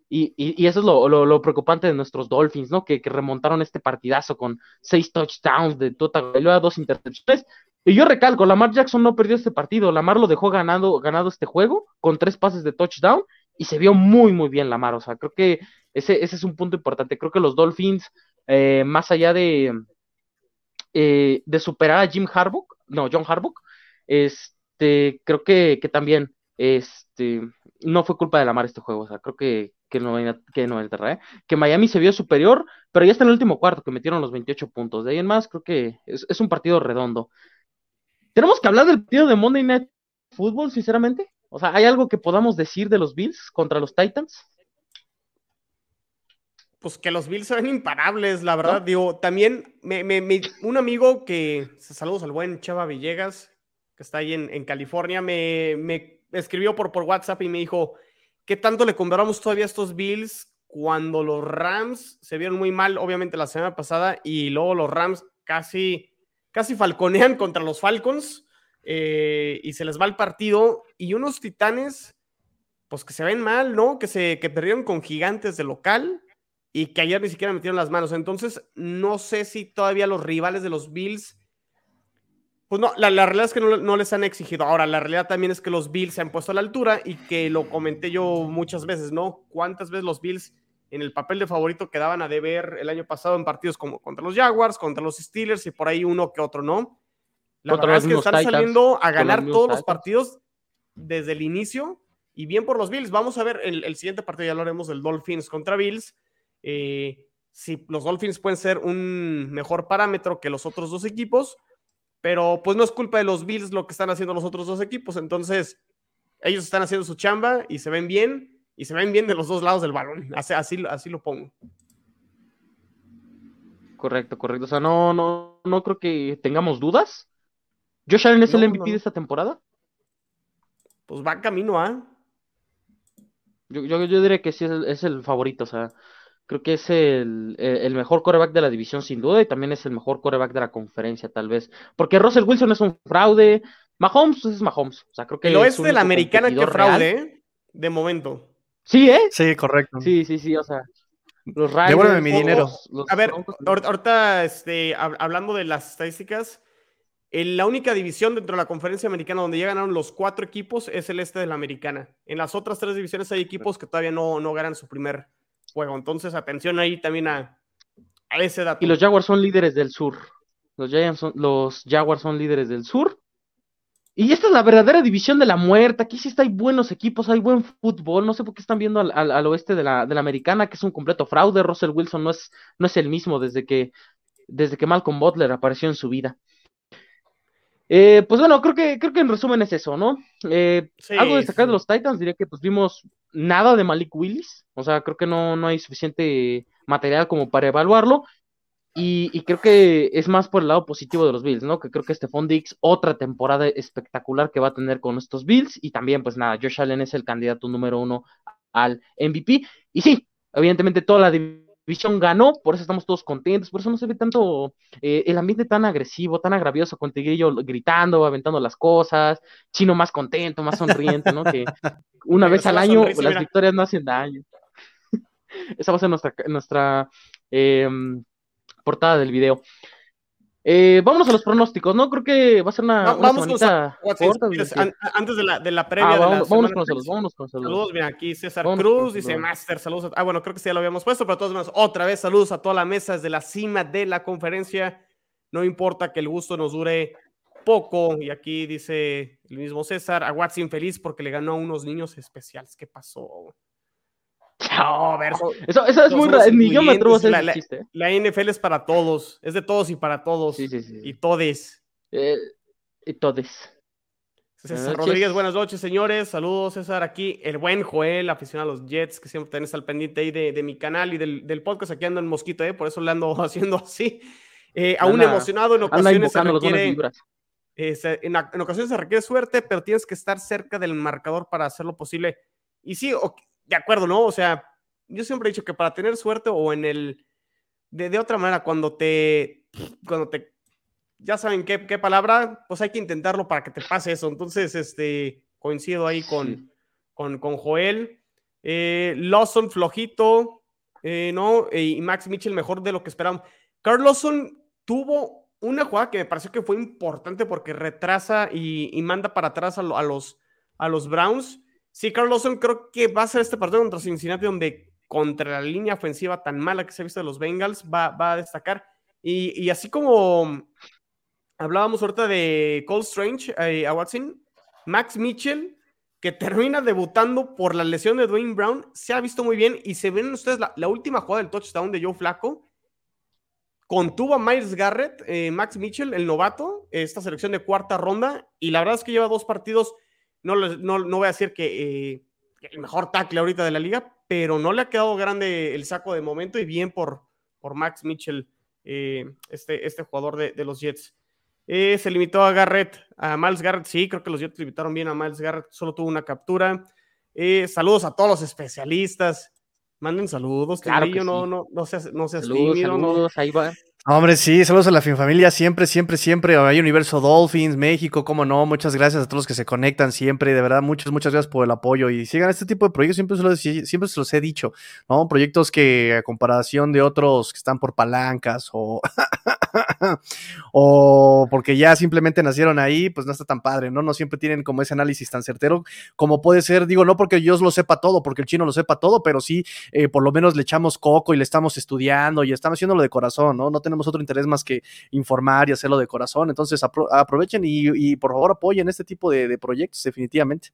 Y, y, eso es lo, lo, preocupante de nuestros Dolphins, ¿no? Que, que, remontaron este partidazo con seis touchdowns de total a dos intercepciones. Y yo recalco, Lamar Jackson no perdió este partido, Lamar lo dejó ganado, ganado este juego con tres pases de touchdown y se vio muy, muy bien Lamar. O sea, creo que ese, ese es un punto importante. Creo que los Dolphins eh, más allá de, eh, de superar a Jim Harbaugh, no, John Harbaugh, este, creo que, que también este, no fue culpa de la mar este juego, o sea, creo que, que no, que no ¿eh? que Miami se vio superior, pero ya está en el último cuarto, que metieron los 28 puntos, de ahí en más creo que es, es un partido redondo. Tenemos que hablar del partido de Monday Night Football, sinceramente. O sea, ¿hay algo que podamos decir de los Bills contra los Titans? Pues que los Bills se ven imparables, la verdad. Digo, también me, un amigo que, saludos al buen Chava Villegas, que está ahí en, California, me, escribió por, por WhatsApp y me dijo, ¿qué tanto le compramos todavía a estos Bills cuando los Rams se vieron muy mal, obviamente la semana pasada, y luego los Rams casi, casi falconean contra los Falcons eh, y se les va el partido, y unos Titanes pues que se ven mal, ¿no? Que se que perdieron con gigantes de local y que ayer ni siquiera metieron las manos. Entonces, no sé si todavía los rivales de los Bills pues no, la, realidad es que no, les han exigido. Ahora, la realidad también es que los Bills se han puesto a la altura y que lo comenté yo muchas veces, ¿no? ¿Cuántas veces los Bills en el papel de favorito quedaban a deber el año pasado en partidos como contra los Jaguars, contra los Steelers y por ahí uno que otro, ¿no? La verdad es que están saliendo a ganar todos los partidos desde el inicio y bien por los Bills. Vamos a ver el, el siguiente partido, ya lo haremos del Dolphins contra Bills. Eh, si los Dolphins pueden ser un mejor parámetro que los otros dos equipos, pero pues no es culpa de los Bills lo que están haciendo los otros dos equipos. Entonces, ellos están haciendo su chamba y se ven bien, y se ven bien de los dos lados del balón. Así, así, lo pongo. Correcto, correcto. O sea, no, no, no creo que tengamos dudas. ¿Josh Allen es el MVP de esta temporada? Pues va camino a. Yo, yo, yo diría que sí es es el favorito. O sea, Creo que es el, el, mejor coreback de la división sin duda y también es el mejor coreback de la conferencia tal vez. Porque Russell Wilson es un fraude. Mahomes es Mahomes. O sea, creo que lo es de la americana que fraude, ¿eh? de momento. Sí, ¿eh? Sí, correcto. Sí, sí, sí, o sea. Los Devuélveme mi dinero. a ver, ahorita este, hablando de las estadísticas, en la única división dentro de la conferencia americana donde ya ganaron los cuatro equipos es el este de la americana. En las otras tres divisiones hay equipos que todavía no, no ganan su primer juego. Entonces, atención ahí también a, ese dato. Y los Jaguars son líderes del sur. Los, son, los Jaguars son líderes del sur. Y esta es la verdadera división de la muerte. Aquí sí está, hay buenos equipos, hay buen fútbol. No sé por qué están viendo al, oeste de la, de la, americana, que es un completo fraude. Russell Wilson no es, no es el mismo desde que, desde que Malcolm Butler apareció en su vida. Eh, pues bueno, creo que, creo que en resumen es eso, ¿no? Eh, algo destacar de los Titans, diría que pues vimos nada de Malik Willis, o sea, creo que no, no hay suficiente material como para evaluarlo, y, creo que es más por el lado positivo de los Bills, ¿no? Que creo que Stephon Dix, otra temporada espectacular que va a tener con estos Bills, y también, pues nada, Josh Allen es el candidato número uno al MVP, y sí, evidentemente toda la Vision ganó, por eso estamos todos contentos, por eso no se ve tanto eh, el ambiente tan agresivo, tan agravioso, con Tigrillo gritando, aventando las cosas, Chino más contento, más sonriente, ¿no? Que *laughs* una vez al año las victorias no hacen daño. *laughs* Esa va a ser nuestra, nuestra em, portada del video. Eh, vámonos a los pronósticos, ¿no? Creo que va a ser una, vamos con antes de la, de la previa. Ah, de la vámonos, con saludos, vámonos con saludos. Saludos, mira, aquí César Cruz dice Master, saludos. ah, bueno, creo que sí ya lo habíamos puesto, pero todos todas otra vez saludos a toda la mesa desde la cima de la conferencia. No importa que el gusto nos dure poco. Y aquí dice el mismo César, a Watts infeliz porque le ganó a unos niños especiales. ¿Qué pasó? *laughs* No, ver, eso, eso es muy raro. Ni yo me atrevo a hacer la, chiste. ¿eh? La NFL es para todos. Es de todos y para todos. Sí, sí, sí. Y todes. Eh, y todes. César Rodríguez, buenas noches, señores. Saludos, César. Aquí el buen Joel, aficionado a los Jets, que siempre tenés al pendiente ahí de, de mi canal y del, del, podcast. Aquí ando en mosquito, ¿eh? por eso le ando *laughs* haciendo así. Eh, aún emocionado, en ocasiones se requiere. Eh, en, en, ocasiones se requiere suerte, pero tienes que estar cerca del marcador para hacerlo posible. Y sí, de acuerdo, ¿no? O sea, yo siempre he dicho que para tener suerte o en el, de, otra manera, cuando te, cuando te, ya saben qué, qué, palabra, pues hay que intentarlo para que te pase eso. Entonces, este, coincido ahí con, con, con, Joel. Eh, Lawson flojito, eh, ¿no? Y Max Mitchell mejor de lo que esperamos. Carl Lawson tuvo una jugada que me pareció que fue importante porque retrasa y, manda para atrás a, a, los, a los Browns. Sí, Carl Lawson creo que va a ser este partido contra Cincinnati donde contra la línea ofensiva tan mala que se ha visto de los Bengals va, va a destacar. Y, así como hablábamos ahorita de Cole Strange eh, a Watson, Max Mitchell, que termina debutando por la lesión de Dwayne Brown, se ha visto muy bien y se ven ustedes la, última jugada del touchdown de Joe Flaco. Contuvo a Myers Garrett, eh, Max Mitchell, el novato, esta selección de cuarta ronda, y la verdad es que lleva dos partidos no, no, voy a decir eh, que, el mejor tackle ahorita de la liga, pero no le ha quedado grande el saco de momento y bien por, por Max Mitchell, eh, este, este jugador de, los Jets. Eh, se limitó a Garrett, a Miles Garrett, sí, creo que los Jets limitaron bien a Miles Garrett, solo tuvo una captura. saludos a todos los especialistas. Manden saludos, claro no, no, no seas, no seas saludos, saludos, ahí va. Hombre, sí, saludos a la familia, siempre, siempre, siempre. Hay Universo Dolphins, México, cómo no. Muchas gracias a todos los que se conectan siempre. De verdad, muchas, muchas gracias por el apoyo. Y sigan este tipo de proyectos, siempre se los, siempre se los he dicho, ¿no? Proyectos que, a comparación de otros que están por palancas o *laughs* o porque ya simplemente nacieron ahí, pues no está tan padre, ¿no? No siempre tienen como ese análisis tan certero como puede ser, digo, no porque yo lo sepa todo, porque el chino lo sepa todo, pero sí, eh, por lo menos le echamos coco y le estamos estudiando y estamos haciéndolo de corazón, ¿no? No tenemos otro interés más que informar y hacerlo de corazón. Entonces, aprovechen y, por favor apoyen este tipo de proyectos, definitivamente.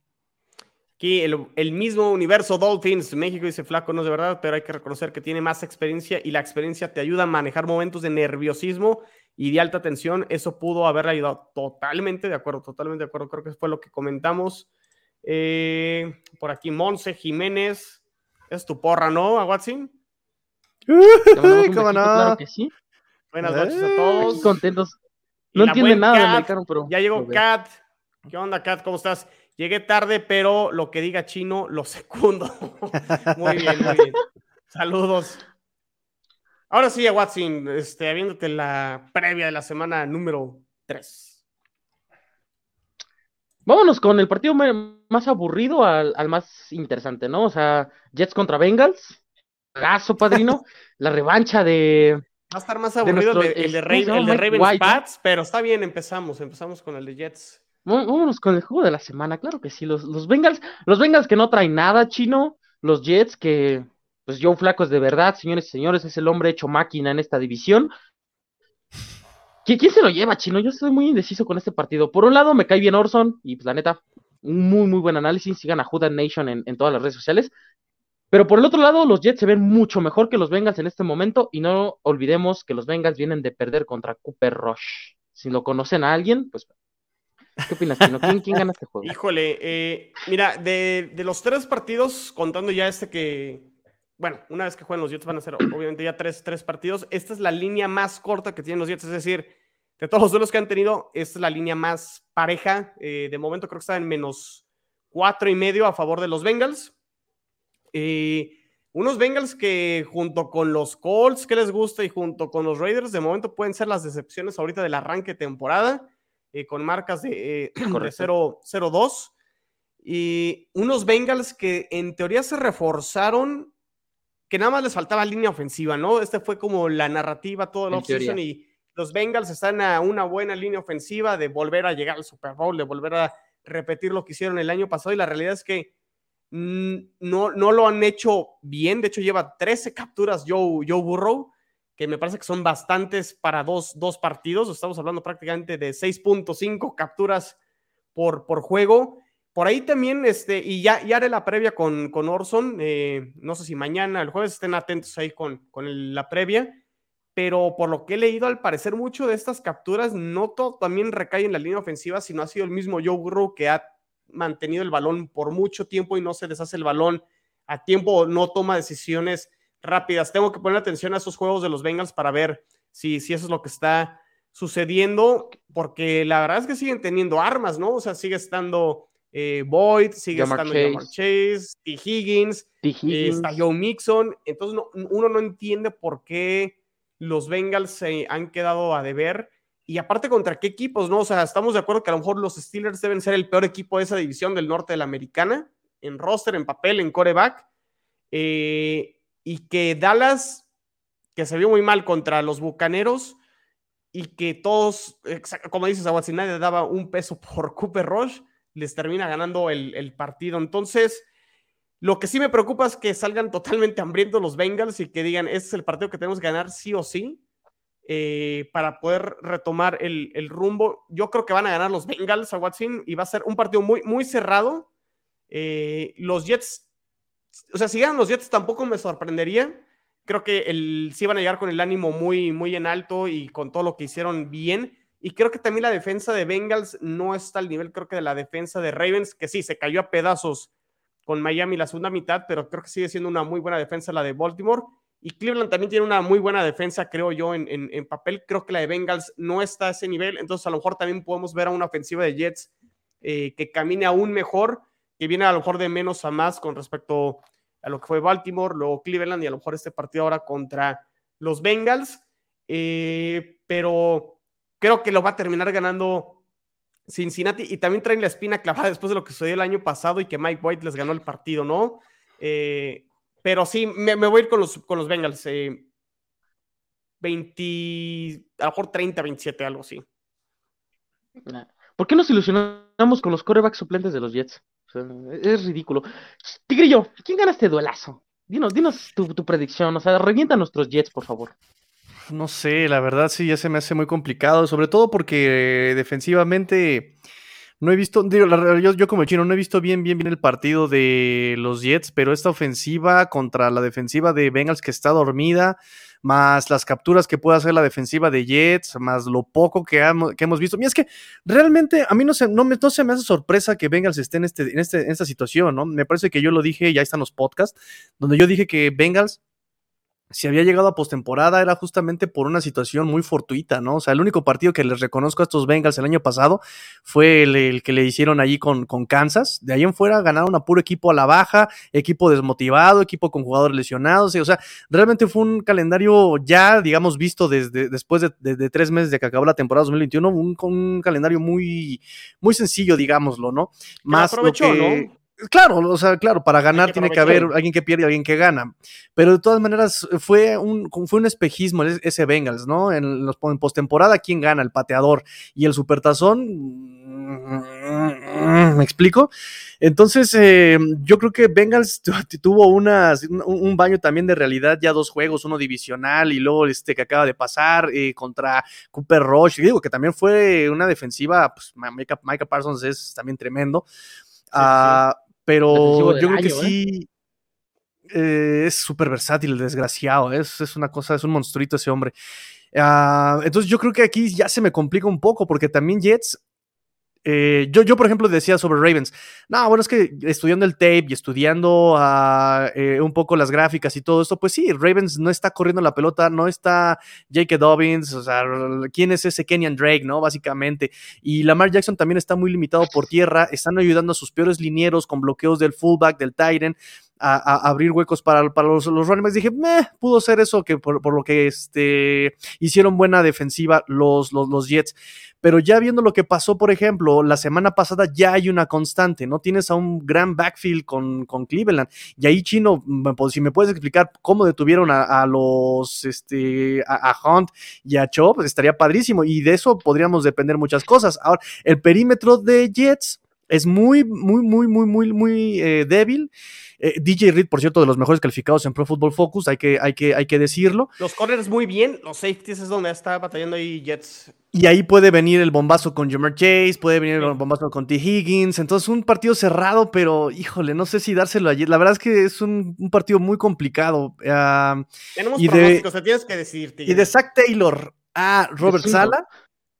Aquí el, mismo universo Dolphins, México dice flaco, no es de verdad, pero hay que reconocer que tiene más experiencia y la experiencia te ayuda a manejar momentos de nerviosismo y de alta tensión. Eso pudo haberle ayudado totalmente de acuerdo, totalmente de acuerdo. Creo que fue lo que comentamos. Eh, por aquí, Monse Jiménez. Es tu porra, ¿no, Aguatzin? ¿Cómo no? que sí. Buenas noches a todos. contentos. No entienden nada de americano, pero. Ya llegó Kat. ¿Qué onda, Kat? ¿Cómo estás? Llegué tarde, pero lo que diga Chino lo secundo. *laughs* muy bien, muy bien. Saludos. Ahora sí, Watson, este, habiéndote la previa de la semana número 3. Vámonos con el partido más aburrido al, más interesante, ¿no? O sea, Jets contra Bengals. Gaso, padrino. *laughs* la revancha de. Va a estar más aburrido el, de, Ravens Pats, pero está bien, empezamos. Empezamos con el de Jets. Vámonos con el juego de la semana, claro que sí. Los, los Bengals, los Bengals que no traen nada, chino. Los Jets que, pues Joe Flaco es de verdad, señores y señores, es el hombre hecho máquina en esta división. ¿Quién se lo lleva, chino? Yo estoy muy indeciso con este partido. Por un lado, me cae bien Orson, y pues la neta, un muy, muy buen análisis. Sigan a Judah Nation en, en todas las redes sociales. Pero por el otro lado, los Jets se ven mucho mejor que los Bengals en este momento. Y no olvidemos que los Bengals vienen de perder contra Cooper Rush. Si lo conocen a alguien, pues ¿Qué opinas, ¿Quién, gana este juego? Híjole, eh, mira, de, los tres partidos, contando ya este que, bueno, una vez que jueguen los Jets van a ser obviamente ya tres, tres partidos, esta es la línea más corta que tienen los Jets, es decir, de todos los duelos que han tenido, esta es la línea más pareja. Eh, de momento creo que está en menos cuatro y medio a favor de los Bengals. Eh, unos Bengals que junto con los Colts que les gusta y junto con los Raiders de momento pueden ser las decepciones ahorita del arranque de temporada. Eh, con marcas de, eh, *clears throat* 0-2. Y unos Bengals que en teoría se reforzaron, que nada más les faltaba línea ofensiva, ¿no? Este fue como la narrativa todo el offseason y los Bengals están a una buena línea ofensiva de volver a llegar al Super Bowl, de volver a repetir lo que hicieron el año pasado y la realidad es que no, no lo han hecho bien, de hecho lleva 13 capturas Joe, Joe Burrow que me parece que son bastantes para dos, dos partidos. Estamos hablando prácticamente de 6.5 capturas por, por juego. Por ahí también, este, y ya, ya haré la previa con, con Orson. Eh, no sé si mañana, el jueves, estén atentos ahí con, con la previa. Pero por lo que he leído, al parecer, mucho de estas capturas no todo también recae en la línea ofensiva, sino ha sido el mismo Joe Burrow que ha mantenido el balón por mucho tiempo y no se deshace el balón a tiempo, no toma decisiones rápidas. Tengo que poner atención a esos juegos de los Bengals para ver si, si eso es lo que está sucediendo, porque la verdad es que siguen teniendo armas, ¿no? O sea, sigue estando eh, Boyd, sigue estando Chase, T. Higgins, eh, está Joe Mixon. Entonces, uno no entiende por qué los Bengals se han quedado a deber. Y aparte, ¿contra qué equipos, no? O sea, estamos de acuerdo que a lo mejor los Steelers deben ser el peor equipo de esa división del norte de la americana, en roster, en papel, en coreback. Eh, y que Dallas, que se vio muy mal contra los Bucaneros y que todos, como dices, si nadie daba un peso *laughs* por Cooper Rush, les termina ganando el, partido. Entonces, lo que sí me preocupa es que salgan totalmente hambrientos los Bengals y que digan, este es el partido que tenemos que ganar sí o sí. Eh, para poder retomar el, rumbo. Yo creo que van a ganar los Bengals a Watson y va a ser un partido muy, muy cerrado. Eh, los Jets o sea, si ganan los Jets tampoco me sorprendería. Creo que el, sí van a llegar con el ánimo muy, muy en alto y con todo lo que hicieron bien. Y creo que también la defensa de Bengals no está al nivel, creo que de la defensa de Ravens, que sí, se cayó a pedazos con Miami la segunda mitad, pero creo que sigue siendo una muy buena defensa la de Baltimore. Y Cleveland también tiene una muy buena defensa, creo yo, en, papel. Creo que la de Bengals no está a ese nivel. Entonces, a lo mejor también podemos ver a una ofensiva de Jets eh, que camine aún mejor que viene a lo mejor de menos a más con respecto a lo que fue Baltimore, luego Cleveland y a lo mejor este partido ahora contra los Bengals. eh, pero creo que lo va a terminar ganando Cincinnati y también traen la espina clavada después de lo que sucedió el año pasado y que Mike White les ganó el partido, ¿no? Eh, pero sí, me, voy a ir con los, con los Bengals. 20, a lo mejor 30, 27, algo así. ¿Por qué nos ilusionamos con los corebacks suplentes de los Jets? es ridículo. Tigrillo, ¿quién gana este duelazo? Dinos, dinos tu, predicción, o sea, revienta nuestros Jets, por favor. No sé, la verdad sí ya se me hace muy complicado, sobre todo porque defensivamente no he visto, digo, yo, yo, como chino no he visto bien, bien, bien el partido de los Jets, pero esta ofensiva contra la defensiva de Bengals que está dormida, más las capturas que puede hacer la defensiva de Jets, más lo poco que, hemos visto. Mira, es que realmente a mí no se, no, me, se me hace sorpresa que Bengals esté en, este, en, este, en esta situación, ¿no? Me parece que yo lo dije, ya están los podcasts, donde yo dije que Bengals si había llegado a postemporada era justamente por una situación muy fortuita, ¿no? O sea, el único partido que les reconozco a estos Bengals el año pasado fue el, que le hicieron allí con, con, Kansas. De ahí en fuera ganaron a puro equipo a la baja, equipo desmotivado, equipo con jugadores lesionados. O sea, realmente fue un calendario ya, digamos, visto desde después de, tres meses de que acabó la temporada 2021, un, un calendario muy, muy sencillo, digámoslo, ¿no? Más lo que, Claro, o sea, claro, para ganar tiene que haber alguien que pierde y alguien que gana. Pero de todas maneras, fue un, fue un espejismo ese Bengals, ¿no? En, los, en postemporada, ¿quién gana? El pateador. Y el supertazón, ¿me explico? Entonces, eh, yo creo que Bengals tuvo unas, un, baño también de realidad, ya dos juegos, uno divisional y luego este que acaba de pasar eh, contra Cooper Rush. Y digo que también fue una defensiva, pues Micah Parsons es también tremendo. Ah, pero yo creo que ¿eh? sí. Eh, es súper versátil, el desgraciado. Es, es, una cosa, es un monstruito ese hombre. Ah, entonces yo creo que aquí ya se me complica un poco porque también Jets eh, yo, yo, por ejemplo, decía sobre Ravens, no, bueno, es que estudiando el tape y estudiando ah, eh, un poco las gráficas y todo esto, pues sí, Ravens no está corriendo la pelota, no está Jake Dobbins, o sea, ¿quién es ese Kenyan Drake, no? Básicamente. Y Lamar Jackson también está muy limitado por tierra, están ayudando a sus peores linieros con bloqueos del fullback, del Titan. A, abrir huecos para, para los, los running backs. Dije, meh, pudo ser eso que por, por, lo que este, hicieron buena defensiva los, los, los Jets pero ya viendo lo que pasó, por ejemplo, la semana pasada ya hay una constante, ¿no? Tienes a un gran backfield con, con Cleveland. Y ahí, Chino, si me puedes explicar cómo detuvieron a, los, este, a, Hunt y a Chop, pues estaría padrísimo. Y de eso podríamos depender muchas cosas. Ahora, el perímetro de Jets es muy, muy, muy, muy, muy, muy eh, débil. Eh, DJ Reed, por cierto, de los mejores calificados en Pro Football Focus, hay que, hay que, hay que decirlo. Los corners muy bien, los safeties es donde está batallando ahí Jets. Y ahí puede venir el bombazo con Jamar Chase, puede venir el bombazo con T. Higgins. Entonces, un partido cerrado, pero híjole, no sé si dárselo allí. La verdad es que es un, partido muy complicado. Uh, Tenemos y te tienes que decir. Y de Zach Taylor a Robert Sala,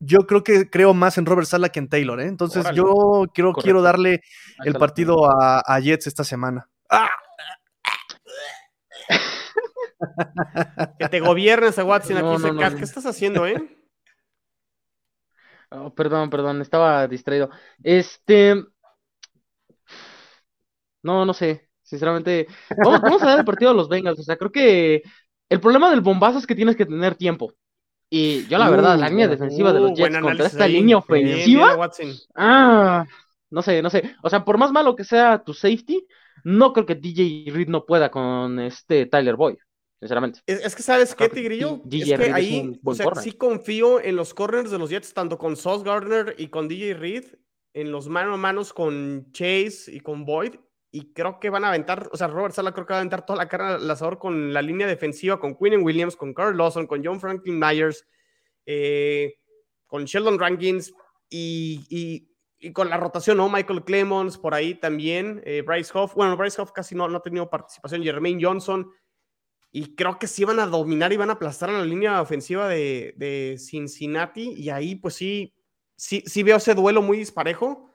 yo creo que creo más en Robert Sala que en Taylor, ¿eh? Entonces, yo quiero, quiero darle el partido a, a Jets esta semana. *laughs* que te gobiernes a Watson aquí, ¿Qué estás haciendo, eh? Oh, perdón, perdón, estaba distraído. Este. No, no sé. Sinceramente, vamos, a dar el partido a los Bengals. O sea, creo que el problema del bombazo es que tienes que tener tiempo. Y yo, la verdad, la línea defensiva de los uh, Jets contra esta línea ofensiva. ah, no sé, no sé. O sea, por más malo que sea tu safety, no creo que DJ Reed no pueda con este Tyler Boyd, sinceramente. Es, que, ¿sabes qué, Tigrillo? es que ahí, o sea, sí confío en los corners de los Jets, tanto con Sauce Gardner y con DJ Reed, en los mano a manos con Chase y con Boyd, y creo que van a aventar, o sea, Robert Sala creo que va a aventar toda la cara al asador con la línea defensiva, con Quinn Williams, con Carl Lawson, con John Franklin Myers, eh, con Sheldon Rankins, y y con la rotación, ¿no? Michael Clemons por ahí también, eh, Bryce Hoff, bueno, Bryce Hoff casi no, no ha tenido participación, Jermaine Johnson, y creo que sí van a dominar y van a aplastar a la línea ofensiva de, Cincinnati, y ahí pues sí, sí, sí veo ese duelo muy disparejo,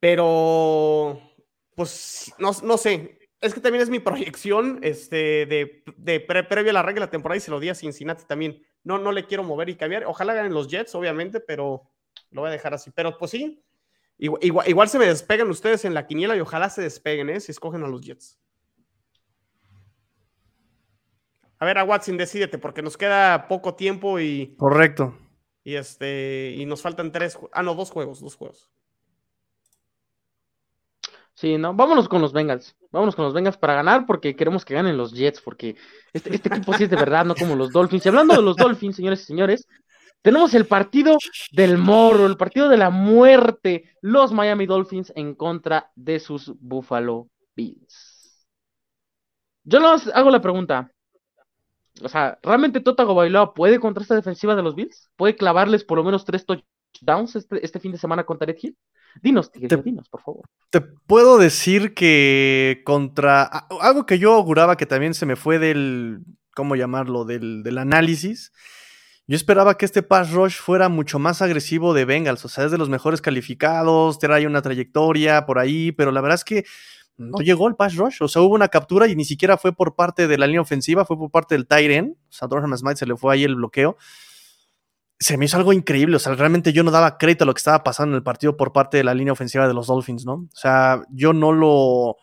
pero pues no, no sé, es que también es mi proyección este, de, de previo a la regla de la temporada y se lo di a Cincinnati también, no, no le quiero mover y cambiar, ojalá ganen los Jets, obviamente, pero lo voy a dejar así. Pero pues sí, igual, igual, se me despegan ustedes en la quiniela y ojalá se despeguen, ¿eh? Si escogen a los Jets. A ver, a Watson, decídete, porque nos queda poco tiempo y. Correcto. Y este. Y nos faltan tres. Ah, no, dos juegos, dos juegos. Sí, no, vámonos con los Bengals. Vámonos con los Bengals para ganar porque queremos que ganen los Jets, porque este, este equipo sí es de verdad, no como los Dolphins. Y hablando de los Dolphins, señores y señores, tenemos el partido del morro, el partido de la muerte, los Miami Dolphins en contra de sus Buffalo Bills. Yo les hago la pregunta. O sea, ¿realmente Tota Bailoa puede contra esta defensiva de los Bills? ¿Puede clavarles por lo menos tres touchdowns este, este fin de semana contra Red Hill? Dinos, Tigre, dinos, por favor. Te puedo decir que contra algo que yo auguraba que también se me fue del, ¿cómo llamarlo? Del, del análisis. Yo esperaba que este pass rush fuera mucho más agresivo de Bengals, o sea, es de los mejores calificados, trae una trayectoria por ahí, pero la verdad es que no llegó el pass rush, o sea, hubo una captura y ni siquiera fue por parte de la línea ofensiva, fue por parte del tight end, o sea, Dorham Smite se le fue ahí el bloqueo se me hizo algo increíble. O sea, realmente yo no daba crédito a lo que estaba pasando en el partido por parte de la línea ofensiva de los Dolphins, ¿no? O sea, yo no lo,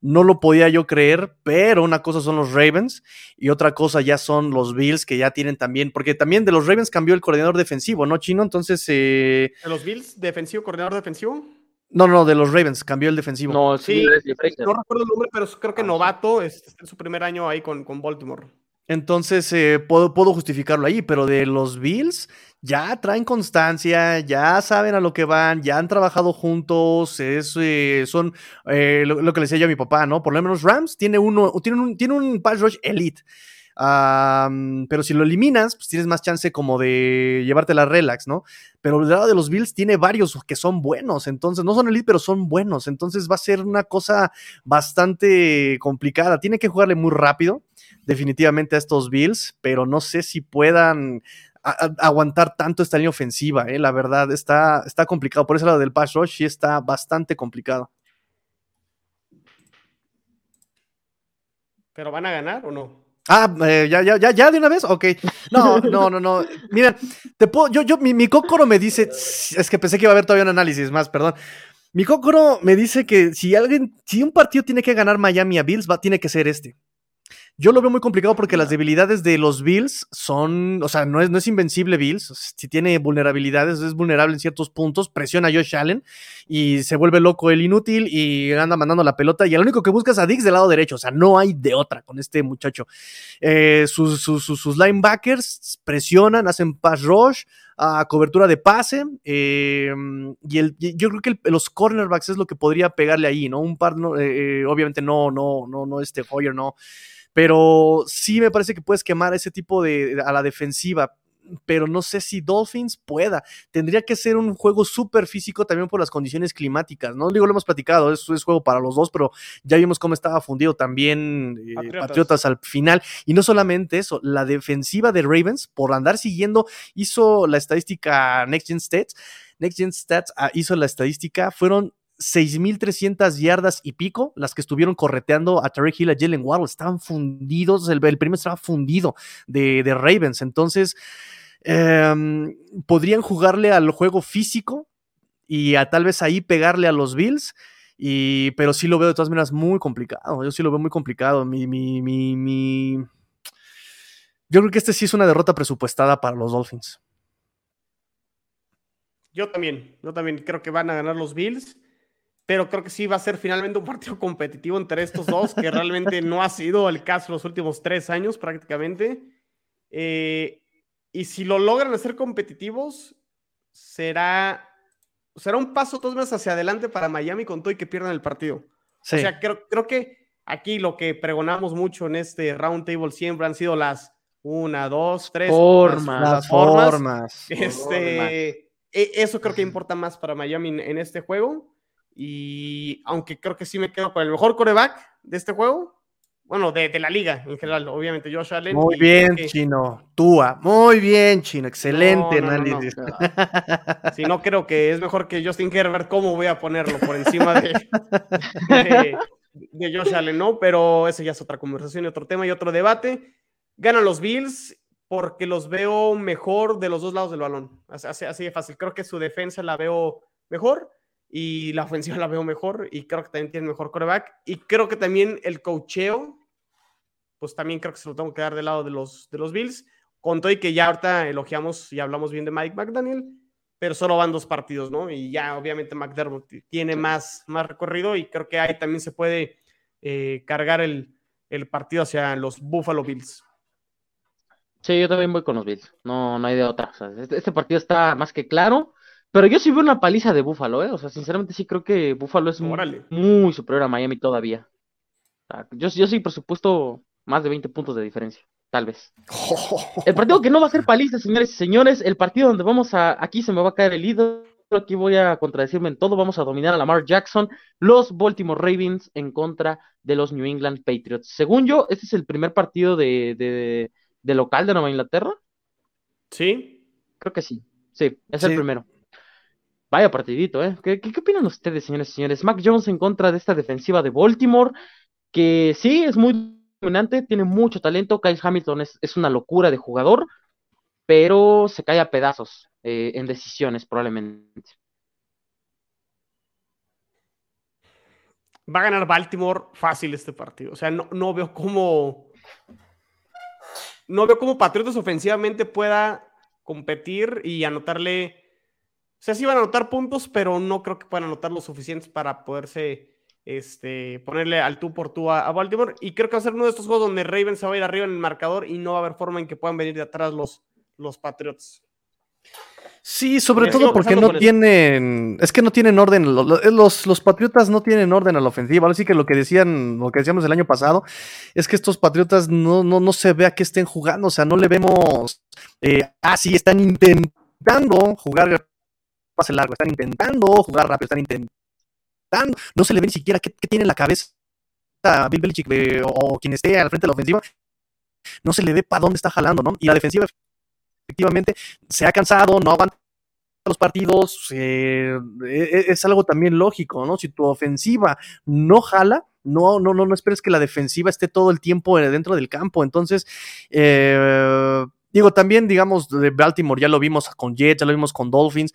no lo podía yo creer, pero una cosa son los Ravens y otra cosa ya son los Bills que ya tienen también, porque también de los Ravens cambió el coordinador defensivo, ¿no, Chino? Entonces... Eh... ¿De los Bills? ¿Defensivo, coordinador defensivo? No, no, de los Ravens, cambió el defensivo. No, sí, no recuerdo el nombre, pero creo que ah, novato, es, en su primer año ahí con, con Baltimore. Entonces, eh, puedo, puedo, justificarlo ahí, pero de los Bills ya traen constancia, ya saben a lo que van, ya han trabajado juntos, es, eh, son eh, lo, que le decía yo a mi papá, ¿no? Por lo menos Rams tiene, uno, tiene, un, tiene un pass rush elite. Pero si lo eliminas, pues tienes más chance como de llevarte la relax, ¿no? Pero del lado de los Bills tiene varios que son buenos, entonces no son elite, pero son buenos, entonces va a ser una cosa bastante complicada. Tiene que jugarle muy rápido definitivamente a estos Bills, pero no sé si puedan aguantar tanto esta línea ofensiva, ¿eh? la verdad, está, está complicado. Por eso lado del pass rush sí está bastante complicado. ¿Pero van a ganar o no? Ah, eh, ya, ya, ya, ya de una vez, ok. No, no, no, no. Mira, te puedo, yo, yo, mi, mi cócoro me dice, es que pensé que iba a haber todavía un análisis más, perdón. Mi cócoro me dice que si alguien, si un partido tiene que ganar Miami a Bills, va, tiene que ser este. Yo lo veo muy complicado porque las debilidades de los Bills son, o sea, no es, no es invencible Bills. Si tiene vulnerabilidades, es vulnerable en ciertos puntos, presiona a Josh Allen y se vuelve loco el inútil y anda mandando la pelota. Y el único que busca es a Dix del lado derecho, o sea, no hay de otra con este muchacho. Eh, sus, sus, sus, linebackers presionan, hacen pass rush, a cobertura de pase. Eh, y el, yo creo que los cornerbacks es lo que podría pegarle ahí, ¿no? Un par, eh, obviamente no, no, no, no, este Hoyer, no pero sí me parece que puedes quemar ese tipo de a la defensiva. Pero no sé si Dolphins pueda. Tendría que ser un juego súper físico también por las condiciones climáticas. No digo, lo hemos platicado, es, es juego para los dos, pero ya vimos cómo estaba fundido también eh, Patriotas. al final. Y no solamente eso, la defensiva de Ravens, por andar siguiendo, hizo la estadística Next Gen Stats. Next Gen Stats ah, hizo la estadística, fueron 6.300 yardas y pico, las que estuvieron correteando a Tarek Hill, a Jalen Waddle, estaban fundidos, el, el primer estaba fundido de, Ravens, entonces em, podrían jugarle al juego físico y a tal vez ahí pegarle a los Bills, y, pero sí lo veo de todas maneras muy complicado, yo sí lo veo muy complicado, mi, mi, mi... Yo creo que este sí es una derrota presupuestada para los Dolphins. Yo también, yo también creo que van a ganar los Bills pero creo que sí va a ser finalmente un partido competitivo entre estos dos, que realmente no ha sido el caso los últimos tres años prácticamente. Eh, y si lo logran hacer competitivos, será, será un paso todos más hacia adelante para Miami con todo y que pierdan el partido. O sea, creo, creo que aquí lo que pregonamos mucho en este round table siempre han sido las una, dos, tres formas. Las, formas. Este, e, Eso creo que importa más para Miami en este juego. Y aunque creo que sí me quedo con el mejor coreback de este juego, bueno, de, la liga en general, obviamente, Josh Allen. Muy bien, Chino. Túa, muy bien, Chino. Excelente análisis. si no creo que es mejor que Justin Herbert, ¿cómo voy a ponerlo por encima de, de, Josh Allen? No, pero ese ya es otra conversación y otro tema y otro debate. Ganan los Bills porque los veo mejor de los dos lados del balón. Así, así de fácil. Creo que su defensa la veo mejor y la ofensiva la veo mejor y creo que también tiene mejor coreback y creo que también el cocheo pues también creo que se lo tengo que dar del lado de los, de los Bills. Con todo y que ya ahorita elogiamos y hablamos bien de Mike McDaniel, pero solo van dos partidos, ¿no? Y ya obviamente McDermott tiene más, más recorrido y creo que ahí también se puede eh, cargar el, el, partido hacia los Buffalo Bills. Sí, yo también voy con los Bills, no, no hay de otra. este, este, partido está más que claro, pero yo sí veo una paliza de Buffalo, ¿eh? O sea, sinceramente sí creo que Buffalo es muy, superior a Miami todavía. yo, yo sí, por supuesto, más de 20 puntos de diferencia tal vez. *laughs* El partido que no va a ser paliza, señores y señores, el partido donde vamos a, aquí se me va a caer el ídolo, aquí voy a contradecirme en todo, vamos a dominar a Lamar Jackson, los Baltimore Ravens en contra de los New England Patriots. Según yo, este es el primer partido de, de, local de Nueva Inglaterra. Sí. Creo que sí, sí, es el primero. Vaya partidito, ¿eh? ¿Qué, ¿Qué, opinan ustedes, señores y señores? Mac Jones en contra de esta defensiva de Baltimore, que sí, es muy dominante, tiene mucho talento. Kyle Hamilton es, una locura de jugador, pero se cae a pedazos eh, en decisiones probablemente. Va a ganar Baltimore fácil este partido. O sea, no, no veo cómo. No veo cómo Patriotas ofensivamente pueda competir y anotarle. O sea, sí van a anotar puntos, pero no creo que puedan anotar lo suficientes para poderse este, ponerle al tú por tú a, Baltimore. Y creo que va a ser uno de estos juegos donde Ravens se va a ir arriba en el marcador y no va a haber forma en que puedan venir de atrás los, los Patriots. Sí, sobre todo porque no tienen, es que no tienen orden, los, los, Patriotas no tienen orden a la ofensiva, así que lo que decían, lo que decíamos el año pasado, es que estos Patriotas no, no, no se vea que estén jugando, o sea, no le vemos, eh, ah, sí, están intentando jugar pase largo, están intentando jugar rápido, están intentando no se le ve ni siquiera qué, tiene en la cabeza a Bill Belichick o, quien esté al frente de la ofensiva, no se le ve para dónde está jalando, ¿no? Y la defensiva efectivamente se ha cansado, no aguanta los partidos, eh, e, e, es algo también lógico, ¿no? Si tu ofensiva no jala, no, no, no, no esperes que la defensiva esté todo el tiempo dentro del campo. Entonces, eh, digo, también, digamos, de Baltimore ya lo vimos con Jets, ya lo vimos con Dolphins.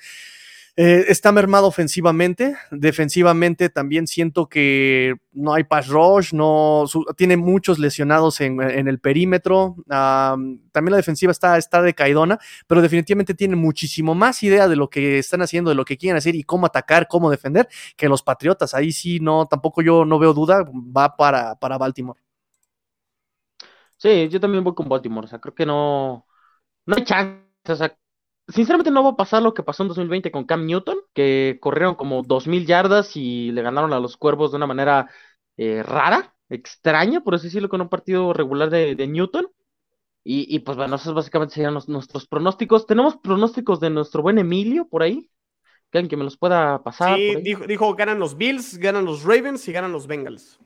Eh, está mermado ofensivamente. Defensivamente también siento que no hay pass rush, no, tiene muchos lesionados en, el perímetro. también la defensiva está, está decaidona, pero definitivamente tiene muchísimo más idea de lo que están haciendo, de lo que quieren hacer y cómo atacar, cómo defender, que los Patriotas. Ahí sí, no, tampoco yo no veo duda, va para, para Baltimore. Sí, yo también voy con Baltimore. O sea, creo que no, no hay chance. O sea, sinceramente no va a pasar lo que pasó en 2020 con Cam Newton, que corrieron como 2.000 yardas y le ganaron a los Cuervos de una manera eh, rara, extraña, por así decirlo, con un partido regular de, Newton. Y, pues bueno, esos básicamente serían nuestros pronósticos. Tenemos pronósticos de nuestro buen Emilio por ahí. ¿Quieren que me los pueda pasar? Sí, dijo, dijo, ganan los Bills, ganan los Ravens y ganan los Bengals.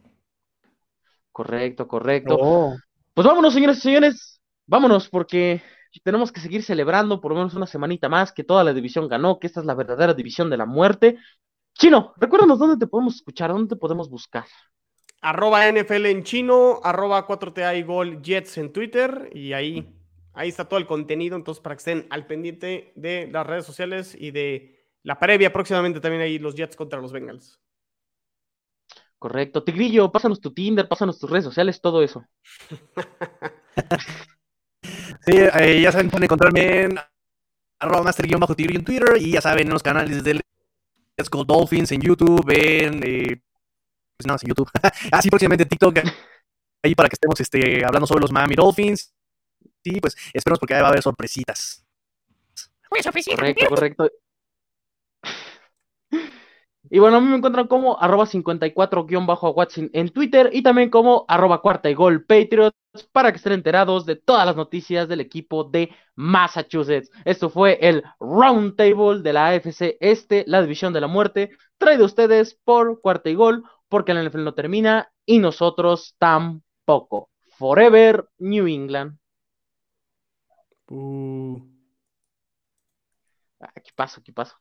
Correcto, correcto. Oh. Pues vámonos, señores y señores. Vámonos, porque tenemos que seguir celebrando por lo menos una semanita más que toda la división ganó, que esta es la verdadera división de la muerte. Chino, recuérdanos dónde te podemos escuchar, dónde te podemos buscar. Arroba NFL en chino, arroba 4TA y Gol Jets en Twitter y ahí, ahí está todo el contenido, entonces para que estén al pendiente de las redes sociales y de la previa próximamente también ahí los Jets contra los Bengals. Correcto. Tigrillo, pásanos tu Tinder, pásanos tus redes sociales, todo eso. *laughs* Sí, eh, ya saben, pueden encontrarme en arroba master en Twitter y ya saben en los canales de Let's Go Dolphins en YouTube, en eh, pues no, en YouTube. *laughs* Así próximamente TikTok ahí para que estemos este, hablando sobre los Miami Dolphins. Sí, pues esperemos porque ahí va a haber sorpresitas. Correcto, correcto. Y bueno, a mí me encuentran como arroba 54-Watson en Twitter y también como arroba cuarta y gol Patriots para que estén enterados de todas las noticias del equipo de Massachusetts. Esto fue el Roundtable de la AFC Este, la división de la muerte, traído a ustedes por cuarta y gol, porque el NFL no termina y nosotros tampoco. Forever New England. Uh. Aquí paso, aquí paso.